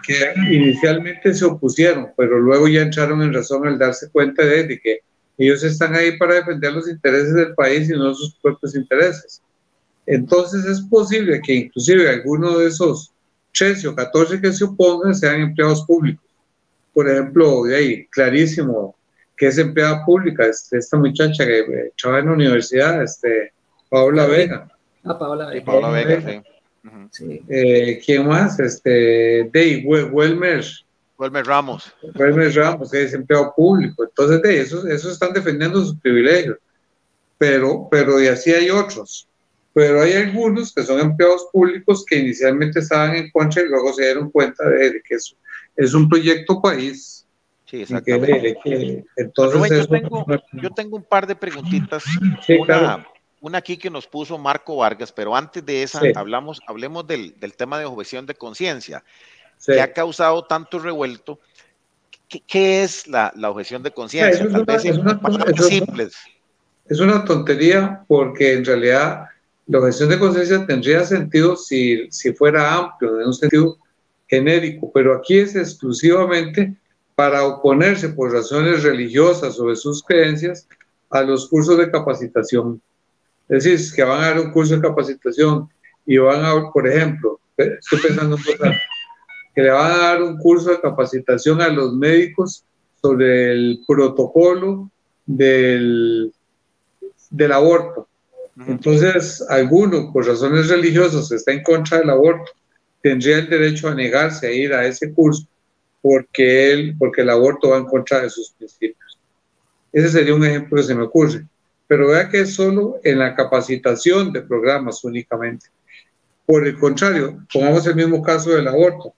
que inicialmente se opusieron, pero luego ya entraron en razón al darse cuenta de, que ellos están ahí para defender los intereses del país y no sus propios intereses. Entonces es posible que inclusive alguno de esos 13 o 14 que se opongan sean empleados públicos. Por ejemplo, de ahí, clarísimo, que es empleada pública, este, esta muchacha que trabaja en la universidad, este, Paola Vega. Ah, Paola Vega. Paola Vega, sí. Eh, ¿Quién más? Este, Dave Welmer. Welmer Ramos. Welmer Ramos, que es empleado público. Entonces, de esos, esos están defendiendo sus privilegios. Pero, pero de así hay otros. Pero hay algunos que son empleados públicos que inicialmente estaban en contra y luego se dieron cuenta de, que es, es un proyecto país. Sí, exactamente. entonces, yo, tengo, un par de preguntitas. Sí, claro una aquí que nos puso Marco Vargas, pero antes de esa, hablamos, hablemos del, tema de objeción de conciencia, que ha causado tanto revuelto. ¿Qué, es la, objeción de conciencia? Es una, simples. Es una tontería porque en realidad la objeción de conciencia tendría sentido si, si fuera amplio, en un sentido genérico, pero aquí es exclusivamente para oponerse por razones religiosas sobre sus creencias a los cursos de capacitación. Decir, que van a dar un curso de capacitación y van a, por ejemplo, estoy pensando en que le van a dar un curso de capacitación a los médicos sobre el protocolo del, del aborto. Entonces, alguno, por razones religiosas, está en contra del aborto, tendría el derecho a negarse a ir a ese curso porque, él, porque el aborto va en contra de sus principios. Ese sería un ejemplo que se me ocurre pero vea que es solo en la capacitación de programas únicamente. Por el contrario, pongamos el mismo caso del aborto,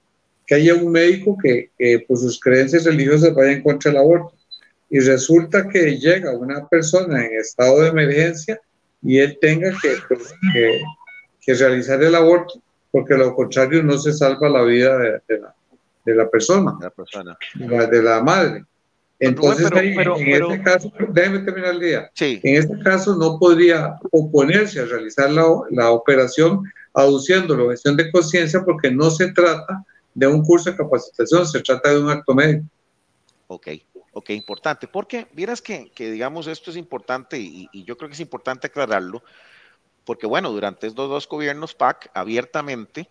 que haya un médico que, por sus creencias religiosas vaya en contra del aborto y resulta que llega una persona en estado de emergencia y él tenga que, que, realizar el aborto, porque lo contrario no se salva la vida de, la, de la, persona, la persona. de la madre. Entonces, en este caso, déjeme terminar el día. En este caso, no podría oponerse a realizar la, la operación aduciendo la objeción de conciencia porque no se trata de un curso de capacitación, se trata de un acto médico. Ok, ok, importante. Porque vieras que, que digamos, esto es importante y, yo creo que es importante aclararlo, porque bueno, durante estos dos gobiernos PAC, abiertamente,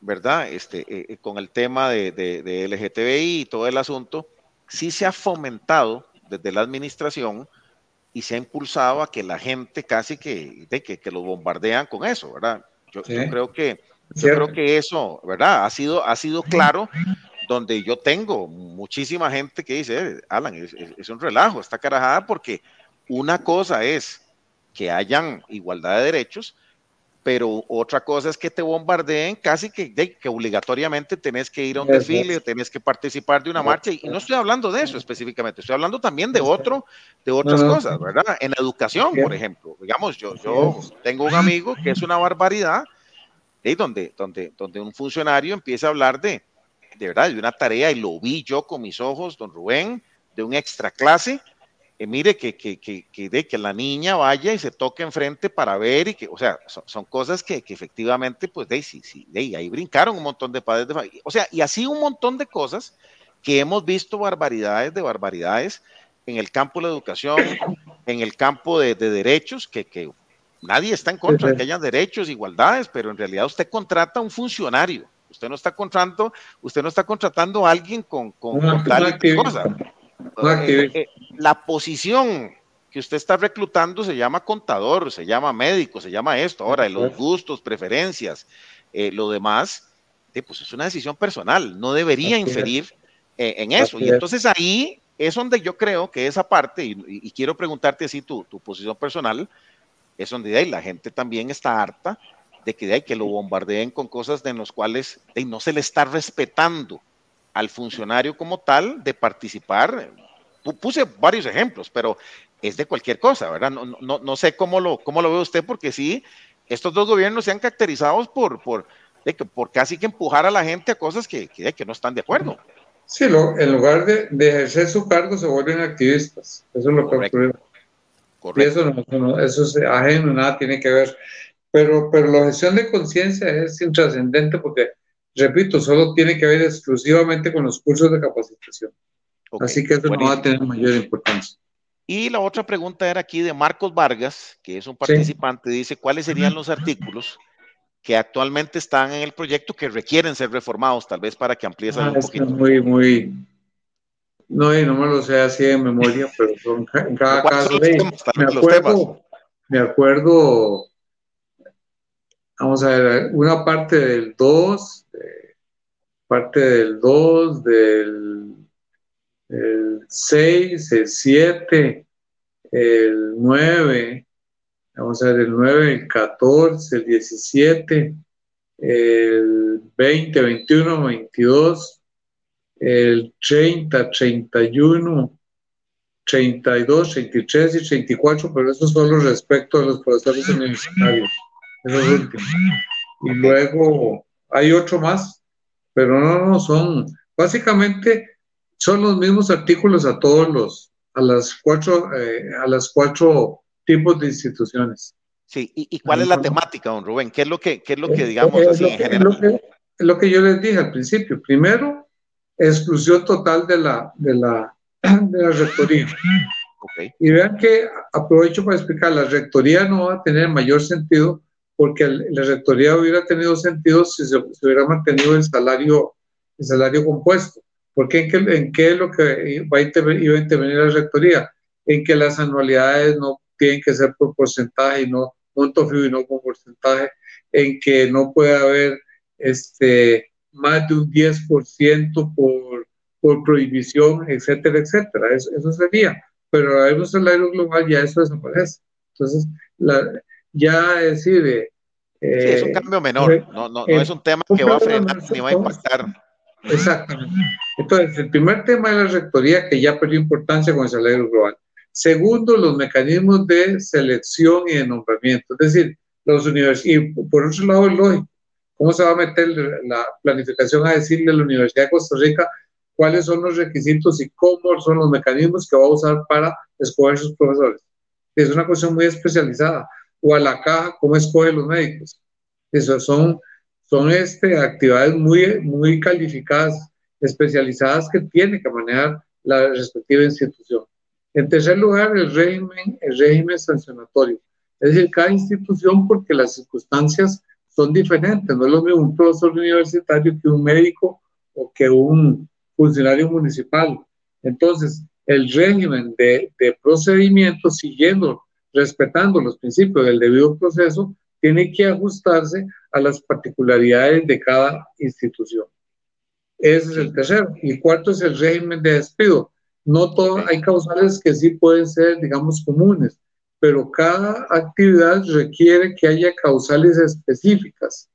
¿verdad? Este, eh, eh, con el tema de, de, de LGTBI y todo el asunto, sí se ha fomentado desde la administración y se ha impulsado a que la gente casi que, de que, que lo bombardean con eso, ¿verdad? Yo, creo que yo creo que eso, ¿verdad? Ha sido, ha sido claro donde yo tengo muchísima gente que dice, eh, Alan, es, es, un relajo, está carajada porque una cosa es que hayan igualdad de derechos, pero otra cosa es que te bombardeen casi que, que obligatoriamente tenés que ir a un desfile, tenés que participar de una marcha, y no estoy hablando de eso específicamente, estoy hablando también de otro, de otras cosas, ¿verdad? En educación, por ejemplo, digamos, yo, yo tengo un amigo que es una barbaridad, ¿sí? donde, donde, donde un funcionario empieza a hablar de, de verdad, de una tarea, y lo vi yo con mis ojos, don Rubén, de un extra clase, eh, mire, que, que, que, de, que la niña vaya y se toque enfrente para ver y que, o sea, son, cosas que, efectivamente, pues, de, sí, sí, de, ahí brincaron un montón de padres de familia. O sea, y así un montón de cosas que hemos visto barbaridades de barbaridades en el campo de la educación, en el campo de, derechos, que, que nadie está en contra de que haya derechos, igualdades, pero en realidad usted contrata a un funcionario. Usted no está contratando, usted no está contratando a alguien con, con, tal cosa. Eh, eh, la posición que usted está reclutando se llama contador, se llama médico, se llama esto. Ahora, los gustos, preferencias, eh, lo demás, pues es una decisión personal, no debería inferir en eso. Y entonces ahí es donde yo creo que esa parte, y, quiero preguntarte así tu, tu posición personal, es donde ahí la gente también está harta de que, de que lo bombardeen con cosas de las cuales no se le está respetando al funcionario como tal de participar. Puse varios ejemplos, pero es de cualquier cosa, ¿verdad? No, no, no sé cómo lo, cómo lo ve usted, porque sí, estos dos gobiernos se han caracterizados por, por, de que, por casi que empujar a la gente a cosas que, que, que no están de acuerdo. Sí, lo, en lugar de, de, ejercer su cargo se vuelven activistas. Eso es lo que ocurre. Y eso, no, eso es ajeno, nada tiene que ver. Pero, pero la gestión de conciencia es intrascendente porque, repito, solo tiene que ver exclusivamente con los cursos de capacitación. Así que eso no va a tener mayor importancia. Y la otra pregunta era aquí de Marcos Vargas, que es un participante, dice, ¿cuáles serían los artículos que actualmente están en el proyecto que requieren ser reformados, tal vez para que amplíes ah, un poquito? Muy, muy... No, no me lo sé así de memoria, pero son en cada caso. me, acuerdo, me acuerdo, vamos a ver, una parte del 2, parte del 2, del el 6, el 7, el 9, vamos a ver, el 9, el 14, el 17, el 20, 21, 22, el 30, 31, 32, 33 y 34, pero esos son los respecto a los profesores universitarios, esos últimos. Y luego hay otro más, pero no, no, son básicamente son los mismos artículos a todos los, a las cuatro, eh, a las cuatro tipos de instituciones. Sí, ¿y, cuál es la temática, don Rubén? ¿Qué es lo que, qué es lo que digamos así en general? Lo que, lo que yo les dije al principio. Primero, exclusión total de la, de la, de la rectoría. Okay. Y vean que aprovecho para explicar, la rectoría no va a tener mayor sentido porque la rectoría hubiera tenido sentido si se, se hubiera mantenido el salario, el salario compuesto. Porque en qué, en qué es lo que va a intervenir, iba a intervenir la rectoría? En que las anualidades no tienen que ser por porcentaje y no monto fijo y no con porcentaje, en que no puede haber este, más de un 10% por, por prohibición, etcétera, etcétera. Eso, eso sería. Pero hay un salario global ya eso desaparece. Entonces, la, ya decir... Eh, sí, es un cambio menor, no, no, no es un tema que va a frenar ni va a impactar. Exactamente. Entonces, el primer tema es la rectoría, que ya perdió importancia con el salario global. Segundo, los mecanismos de selección y de nombramiento. Es decir, los universidades, y por otro lado es lógico, ¿cómo se va a meter la planificación a decirle a la Universidad de Costa Rica cuáles son los requisitos y cómo son los mecanismos que va a usar para escoger sus profesores? Es una cuestión muy especializada. O a la caja, ¿cómo escoge los médicos? Eso son son este, actividades muy, muy calificadas, especializadas que tiene que manejar la respectiva institución. En tercer lugar, el régimen, el régimen sancionatorio. Es decir, cada institución, porque las circunstancias son diferentes, no es lo mismo un profesor universitario que un médico o que un funcionario municipal. Entonces, el régimen de, de procedimiento, siguiendo, respetando los principios del debido proceso, tiene que ajustarse a las particularidades de cada institución. Ese es el tercero. Y cuarto es el régimen de despido. No todo, hay causales que sí pueden ser, digamos, comunes, pero cada actividad requiere que haya causales específicas.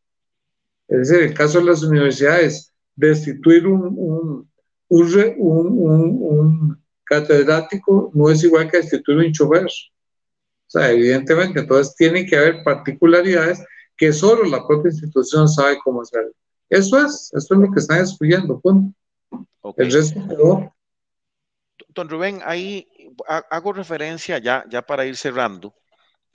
Es decir, el caso de las universidades, destituir un, un, un, un catedrático no es igual que destituir un chofer. O sea, evidentemente, entonces tiene que haber particularidades que solo la propia institución sabe cómo hacer. Eso es, eso es lo que están excluyendo, punto. El resto Don Rubén, ahí hago referencia ya, ya para ir cerrando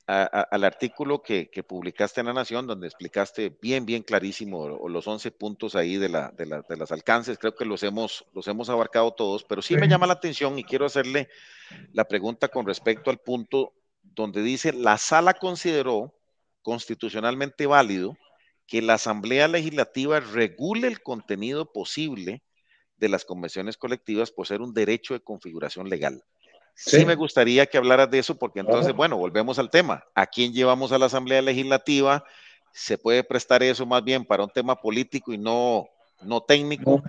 al artículo que, que, publicaste en La Nación, donde explicaste bien, bien clarísimo los 11 puntos ahí de, la, de, la, de las alcances. Creo que los hemos, los hemos abarcado todos, pero sí me llama la atención y quiero hacerle la pregunta con respecto al punto donde dice, la sala consideró constitucionalmente válido que la Asamblea Legislativa regule el contenido posible de las convenciones colectivas por ser un derecho de configuración legal. sí. me gustaría que hablaras de eso porque entonces, bueno, volvemos al tema. ¿A quién llevamos a la Asamblea Legislativa? ¿Se puede prestar eso más bien para un tema político y no, no técnico?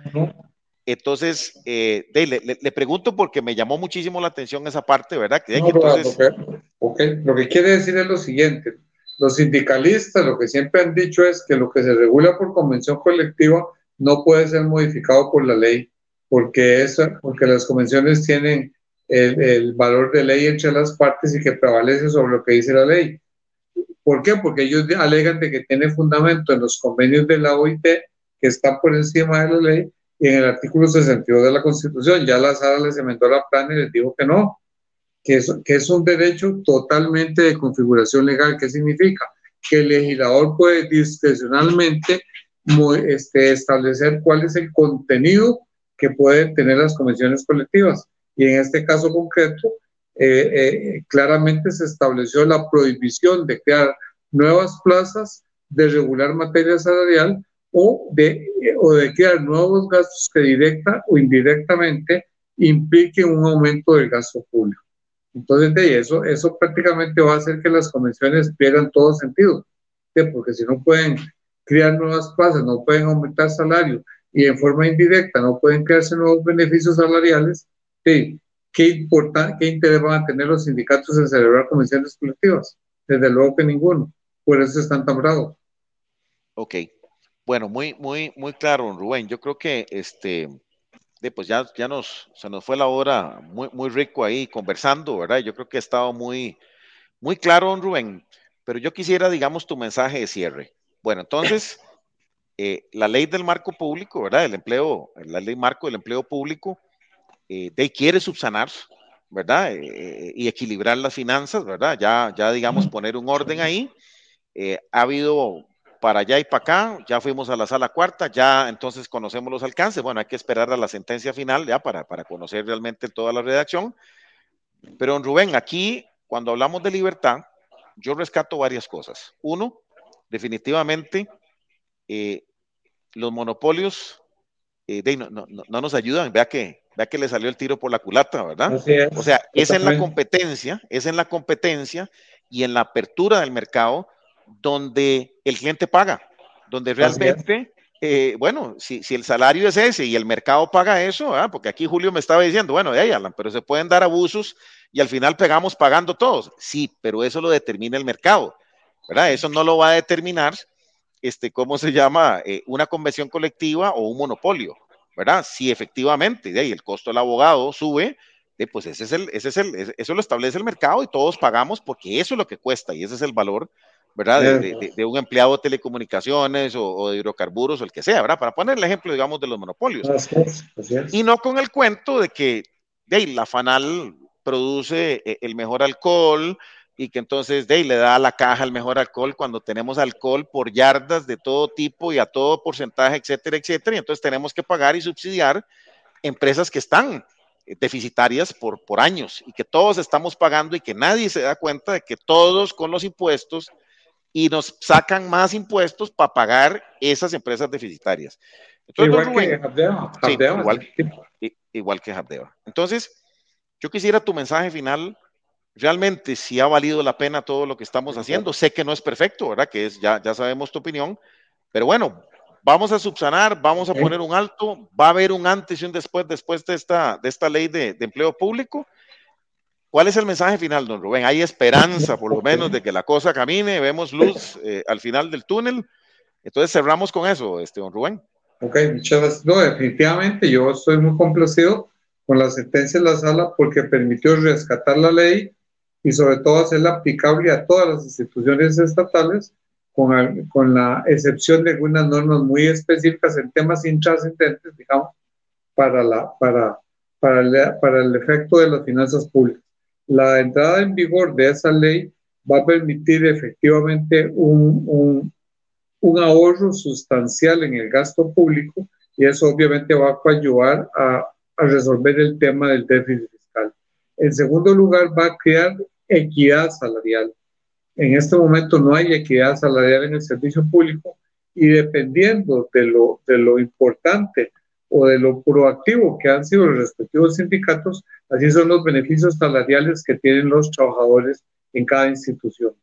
Entonces, eh, le, pregunto porque me llamó muchísimo la atención esa parte, ¿verdad? Que, Lo que quiere decir es lo siguiente. Los sindicalistas lo que siempre han dicho es que lo que se regula por convención colectiva no puede ser modificado por la ley, porque, eso, porque las convenciones tienen el, valor de ley entre las partes y que prevalece sobre lo que dice la ley. ¿Por qué? Porque ellos alegan de que tiene fundamento en los convenios de la OIT que están por encima de la ley y en el artículo 62 de la Constitución. Ya la sala les emendó la plana y les dijo que no, que es, un derecho totalmente de configuración legal. ¿Qué significa? Que el legislador puede discrecionalmente este, establecer cuál es el contenido que pueden tener las convenciones colectivas. Y en este caso concreto, eh, eh, claramente se estableció la prohibición de crear nuevas plazas, de regular materia salarial o de, o de crear nuevos gastos que directa o indirectamente impliquen un aumento del gasto público. Entonces, de eso, eso prácticamente va a hacer que las convenciones pierdan todo sentido, porque si no pueden crear nuevas plazas, no pueden aumentar salarios y en forma indirecta no pueden crearse nuevos beneficios salariales, ¿qué, importa, ¿qué interés van a tener los sindicatos en celebrar convenciones colectivas? Desde luego que ninguno. Por eso están tan bravos. Ok. Bueno, muy, muy, muy claro, Rubén. Yo creo que este, pues ya, ya nos, se nos fue la hora muy, muy rico ahí conversando, ¿verdad? Yo creo que ha estado muy, muy claro, Rubén. Pero yo quisiera, digamos, tu mensaje de cierre. Bueno, entonces, eh, la ley del marco público, ¿verdad? El empleo, la ley marco del empleo público, eh, de quiere subsanar, ¿verdad? Eh, y equilibrar las finanzas, ¿verdad? Ya, ya digamos, poner un orden ahí. ha habido para allá y para acá, ya fuimos a la sala cuarta, ya entonces conocemos los alcances. Bueno, hay que esperar a la sentencia final ya para, para conocer realmente toda la redacción. Pero, Rubén, aquí, cuando hablamos de libertad, yo rescato varias cosas. Uno, definitivamente, eh, los monopolios eh, no, no, no, nos ayudan. Vea que, vea que le salió el tiro por la culata, ¿verdad? o sea, es en la competencia, es en la competencia y en la apertura del mercado donde el cliente paga, donde realmente, eh, bueno, si, si, el salario es ese y el mercado paga eso, porque aquí Julio me estaba diciendo, bueno, de ahí, Alan, pero se pueden dar abusos y al final pegamos pagando todos. Sí, pero eso lo determina el mercado, ¿verdad? Eso no lo va a determinar, este, ¿cómo se llama? Eh, una convención colectiva o un monopolio, ¿verdad? Si efectivamente, de ahí el costo del abogado sube, pues ese es el, ese es el, eso lo establece el mercado y todos pagamos porque eso es lo que cuesta y ese es el valor ¿verdad? De, un empleado de telecomunicaciones o, de hidrocarburos o el que sea, ¿verdad? Para poner el ejemplo, digamos, de los monopolios. Y no con el cuento de que de la FANAL produce eh, el mejor alcohol y que entonces de le da a la caja el mejor alcohol cuando tenemos alcohol por yardas de todo tipo y a todo porcentaje, etcétera, etcétera. Y entonces tenemos que pagar y subsidiar empresas que están deficitarias por, por años y que todos estamos pagando y que nadie se da cuenta de que todos con los impuestos y nos sacan más impuestos para pagar esas empresas deficitarias. igual, que Habdeba, igual, que Habdeba. Entonces, yo quisiera tu mensaje final. Realmente, si ha valido la pena todo lo que estamos haciendo. Sé que no es perfecto, ¿verdad? Que es, ya, ya sabemos tu opinión. Pero bueno, vamos a subsanar, vamos a poner un alto. Va a haber un antes y un después, después de esta, de esta ley de, de empleo público. ¿Cuál es el mensaje final, don Rubén? Hay esperanza, por lo menos, de que la cosa camine, vemos luz eh, al final del túnel. Entonces cerramos con eso, este, don Rubén. Ok, muchas gracias. No, definitivamente yo estoy muy complacido con la sentencia de la sala porque permitió rescatar la ley y sobre todo hacerla aplicable a todas las instituciones estatales, con, con la excepción de algunas normas muy específicas en temas intrascendentes, digamos, para, la, para, para, para el efecto de las finanzas públicas la entrada en vigor de esa ley va a permitir efectivamente un, un, ahorro sustancial en el gasto público y eso obviamente va a ayudar a, a resolver el tema del déficit fiscal. En segundo lugar, va a crear equidad salarial. En este momento no hay equidad salarial en el servicio público y dependiendo de lo, de lo importante o de lo proactivo que han sido los respectivos sindicatos, así son los beneficios salariales que tienen los trabajadores en cada institución.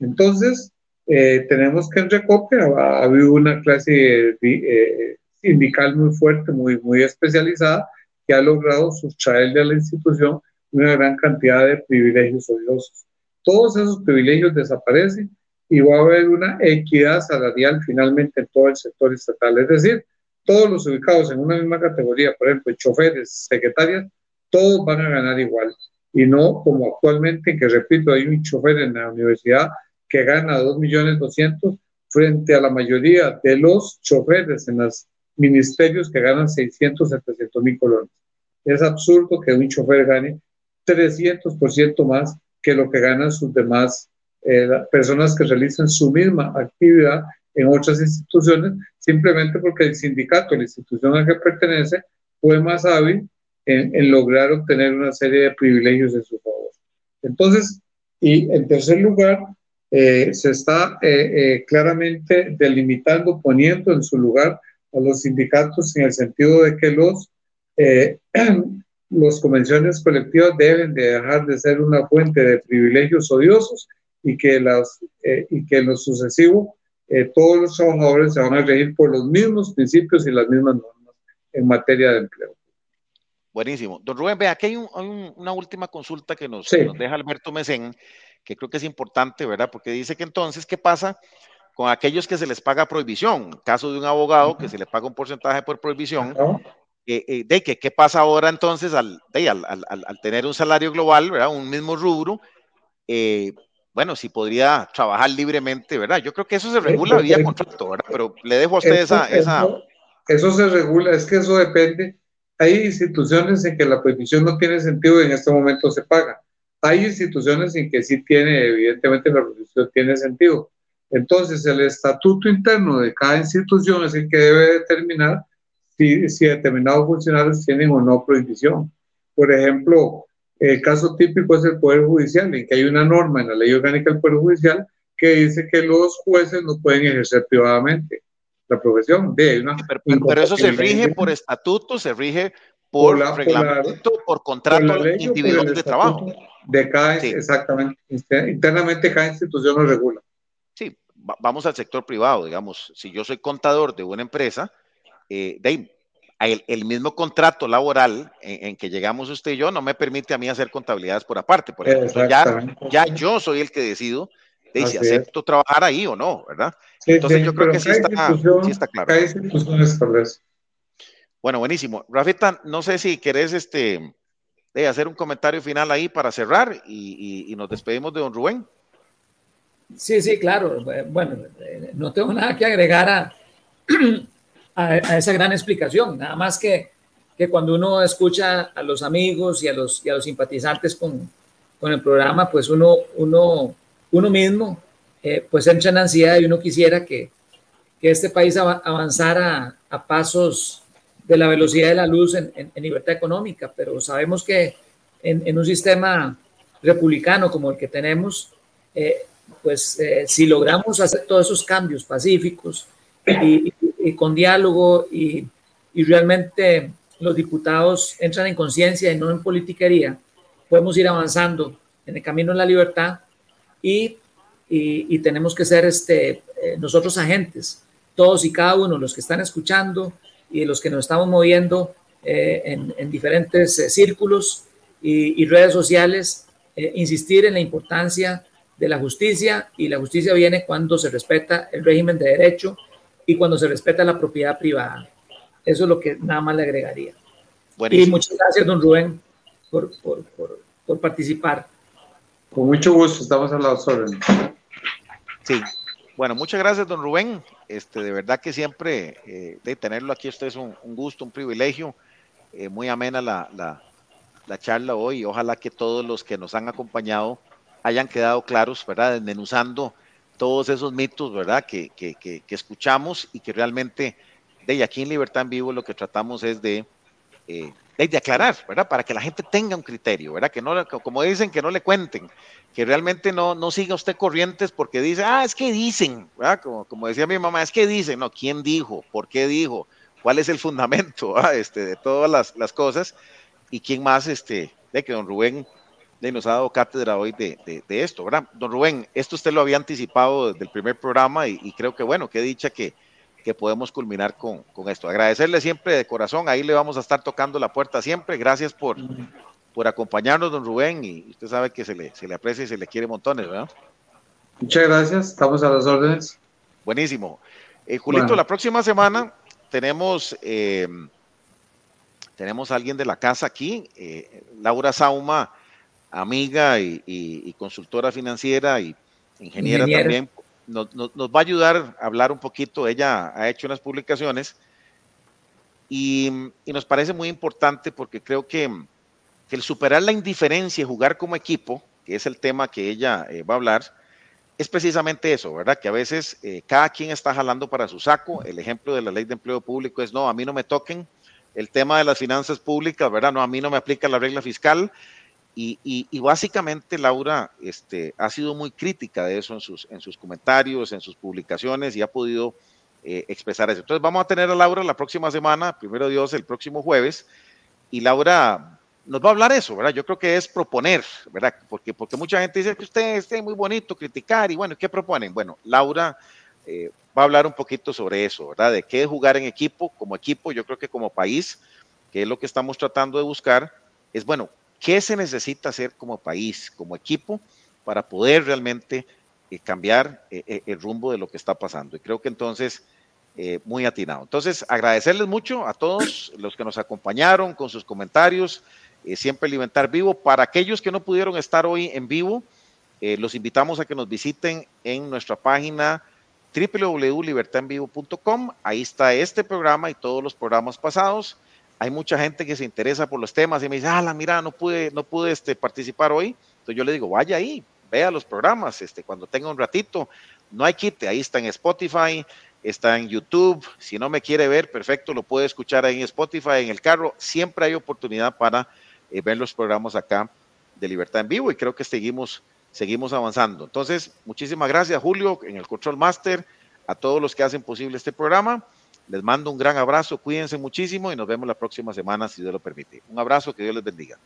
Entonces, eh, tenemos que en Recope ha, habido una clase eh, sindical muy fuerte, muy, muy especializada, que ha logrado sustraerle a la institución una gran cantidad de privilegios odiosos. Todos esos privilegios desaparecen y va a haber una equidad salarial finalmente en todo el sector estatal. Es decir, todos los ubicados en una misma categoría, por ejemplo, choferes, secretarias, todos van a ganar igual. Y no como actualmente, que repito, hay un chofer en la universidad que gana 2.200.000 frente a la mayoría de los choferes en los ministerios que ganan 600, 700 mil colones. Es absurdo que un chofer gane 300% más que lo que ganan sus demás eh, personas que realizan su misma actividad en otras instituciones, simplemente porque el sindicato, la institución a que pertenece, fue más hábil en, lograr obtener una serie de privilegios en su favor. Entonces, y en tercer lugar, eh, se está eh, claramente delimitando, poniendo en su lugar a los sindicatos en el sentido de que los, los convenciones colectivas deben de dejar de ser una fuente de privilegios odiosos y que, las, y que en lo sucesivo eh, todos los trabajadores se van a regir por los mismos principios y las mismas normas en materia de empleo. Buenísimo. Don Rubén, vea, aquí hay, una última consulta que nos, nos, deja Alberto Mesén, que creo que es importante, ¿verdad? Porque dice que entonces, ¿qué pasa con aquellos que se les paga prohibición? Caso de un abogado que se le paga un porcentaje por prohibición. Eh, eh, de que, ¿Qué pasa ahora entonces al, al, al, al, tener un salario global, ¿verdad? Un mismo rubro? Eh, bueno, si podría trabajar libremente, ¿verdad? Yo creo que eso se regula vía contrato, ¿verdad? Pero le dejo a usted esa, esa... Eso, se regula, es que eso depende. Hay instituciones en que la prohibición no tiene sentido y en este momento se paga. Hay instituciones en que sí tiene, evidentemente la prohibición tiene sentido. Entonces, el estatuto interno de cada institución es el que debe determinar si, si determinados funcionarios tienen o no prohibición. Por ejemplo, el caso típico es el Poder Judicial, en que hay una norma en la ley orgánica del Poder Judicial que dice que los jueces no pueden ejercer privadamente la profesión. De una pero, eso se rige por estatuto, se rige por, reglamento, por, contrato individual de trabajo. De cada, exactamente, internamente cada institución lo regula. Sí, vamos al sector privado, digamos, si yo soy contador de una empresa, eh, de el, mismo contrato laboral en, que llegamos usted y yo no me permite a mí hacer contabilidades por aparte. Por ejemplo, ya, ya yo soy el que decido de si acepto trabajar ahí o no, ¿verdad? Entonces yo creo que sí está, sí está, claro. Bueno, buenísimo. Rafita, no sé si querés este, de hacer un comentario final ahí para cerrar y, y nos despedimos de don Rubén. Sí, sí, claro. Bueno, eh, no tengo nada que agregar a, a, esa gran explicación. Nada más que, que cuando uno escucha a los amigos y a los, y a los simpatizantes con, con el programa, pues uno, uno, uno mismo eh, pues entra en ansiedad y uno quisiera que, que este país avanzara a pasos de la velocidad de la luz en, en, libertad económica, pero sabemos que en, en, un sistema republicano como el que tenemos, eh, pues eh, si logramos hacer todos esos cambios pacíficos y, y con diálogo y, y, realmente los diputados entran en conciencia y no en politiquería, podemos ir avanzando en el camino de la libertad y, y, tenemos que ser este, eh, nosotros agentes, todos y cada uno, los que están escuchando y los que nos estamos moviendo eh, en, en, diferentes eh, círculos y, redes sociales, insistir en la importancia de la justicia y la justicia viene cuando se respeta el régimen de derecho y cuando se respeta la propiedad privada. Eso es lo que nada más le agregaría. Y muchas gracias, don Rubén, por, por, por, participar. Con mucho gusto, estamos a la órdenes. Sí, bueno, muchas gracias, don Rubén. Este, de verdad que siempre eh, de tenerlo aquí, usted es un, gusto, un privilegio. Eh, muy amena la, la, la, charla hoy. Ojalá que todos los que nos han acompañado hayan quedado claros, ¿verdad? Desmenuzando todos esos mitos, ¿verdad? Que, que, que, escuchamos y que realmente, de aquí en Libertad en Vivo lo que tratamos es de, eh, de, aclarar, ¿verdad? Para que la gente tenga un criterio, ¿verdad? Que no, como dicen, que no le cuenten, que realmente no, no siga usted corrientes porque dice, ah, es que dicen, ¿verdad? Como, como decía mi mamá, es que dicen, no, ¿quién dijo? ¿Por qué dijo? cuál es el fundamento este, de todas las, las, cosas y quién más, este, de que don Rubén de, nos ha dado cátedra hoy de, de, esto, ¿verdad? Don Rubén, esto usted lo había anticipado desde el primer programa y, y creo que, bueno, qué dicha que, que podemos culminar con, con, esto. Agradecerle siempre de corazón, ahí le vamos a estar tocando la puerta siempre. Gracias por, por acompañarnos, don Rubén, y usted sabe que se le, se le aprecia y se le quiere montones, ¿verdad? Muchas gracias, estamos a las órdenes. Buenísimo. Eh, Julito, la próxima semana tenemos, eh, tenemos a alguien de la casa aquí, eh, Laura Sauma, amiga y, consultora financiera y ingeniera, también. Nos, va a ayudar a hablar un poquito. Ella ha hecho unas publicaciones y, nos parece muy importante porque creo que, que, el superar la indiferencia y jugar como equipo, que es el tema que ella va a hablar, es precisamente eso, ¿verdad? Que a veces eh, cada quien está jalando para su saco. El ejemplo de la ley de empleo público es, no, a mí no me toquen. El tema de las finanzas públicas, ¿verdad? No, a mí no me aplica la regla fiscal. Y, y, básicamente Laura este, ha sido muy crítica de eso en sus, en sus comentarios, en sus publicaciones y ha podido eh, expresar eso. Entonces vamos a tener a Laura la próxima semana, primero Dios, el próximo jueves. Y Laura nos va a hablar eso, ¿verdad? Yo creo que es proponer, ¿verdad? Porque, porque mucha gente dice que usted esté muy bonito criticar y bueno, ¿qué proponen? Bueno, Laura eh, va a hablar un poquito sobre eso, ¿verdad? De qué es jugar en equipo, como equipo, yo creo que como país, que es lo que estamos tratando de buscar, es bueno, ¿qué se necesita hacer como país, como equipo, para poder realmente eh, cambiar eh, el rumbo de lo que está pasando? Y creo que entonces... muy atinado. Entonces, agradecerles mucho a todos los que nos acompañaron con sus comentarios, eh, siempre alimentar vivo. Para aquellos que no pudieron estar hoy en vivo, eh, los invitamos a que nos visiten en nuestra página www.libertadenvivo.com. Ahí está este programa y todos los programas pasados. Hay mucha gente que se interesa por los temas y me dice, ah, mira, no pude, no pude este, participar hoy. Entonces yo le digo, vaya ahí, vea los programas, este, cuando tenga un ratito, no hay quite, ahí está en Spotify, está en YouTube. Si no me quiere ver, perfecto, lo puede escuchar ahí en Spotify, en el carro. Siempre hay oportunidad para eh, ver los programas acá de Libertad en Vivo y creo que seguimos, seguimos avanzando. Entonces, muchísimas gracias Julio en el Control Master, a todos los que hacen posible este programa. Les mando un gran abrazo, cuídense muchísimo y nos vemos la próxima semana si Dios lo permite. Un abrazo, que Dios les bendiga.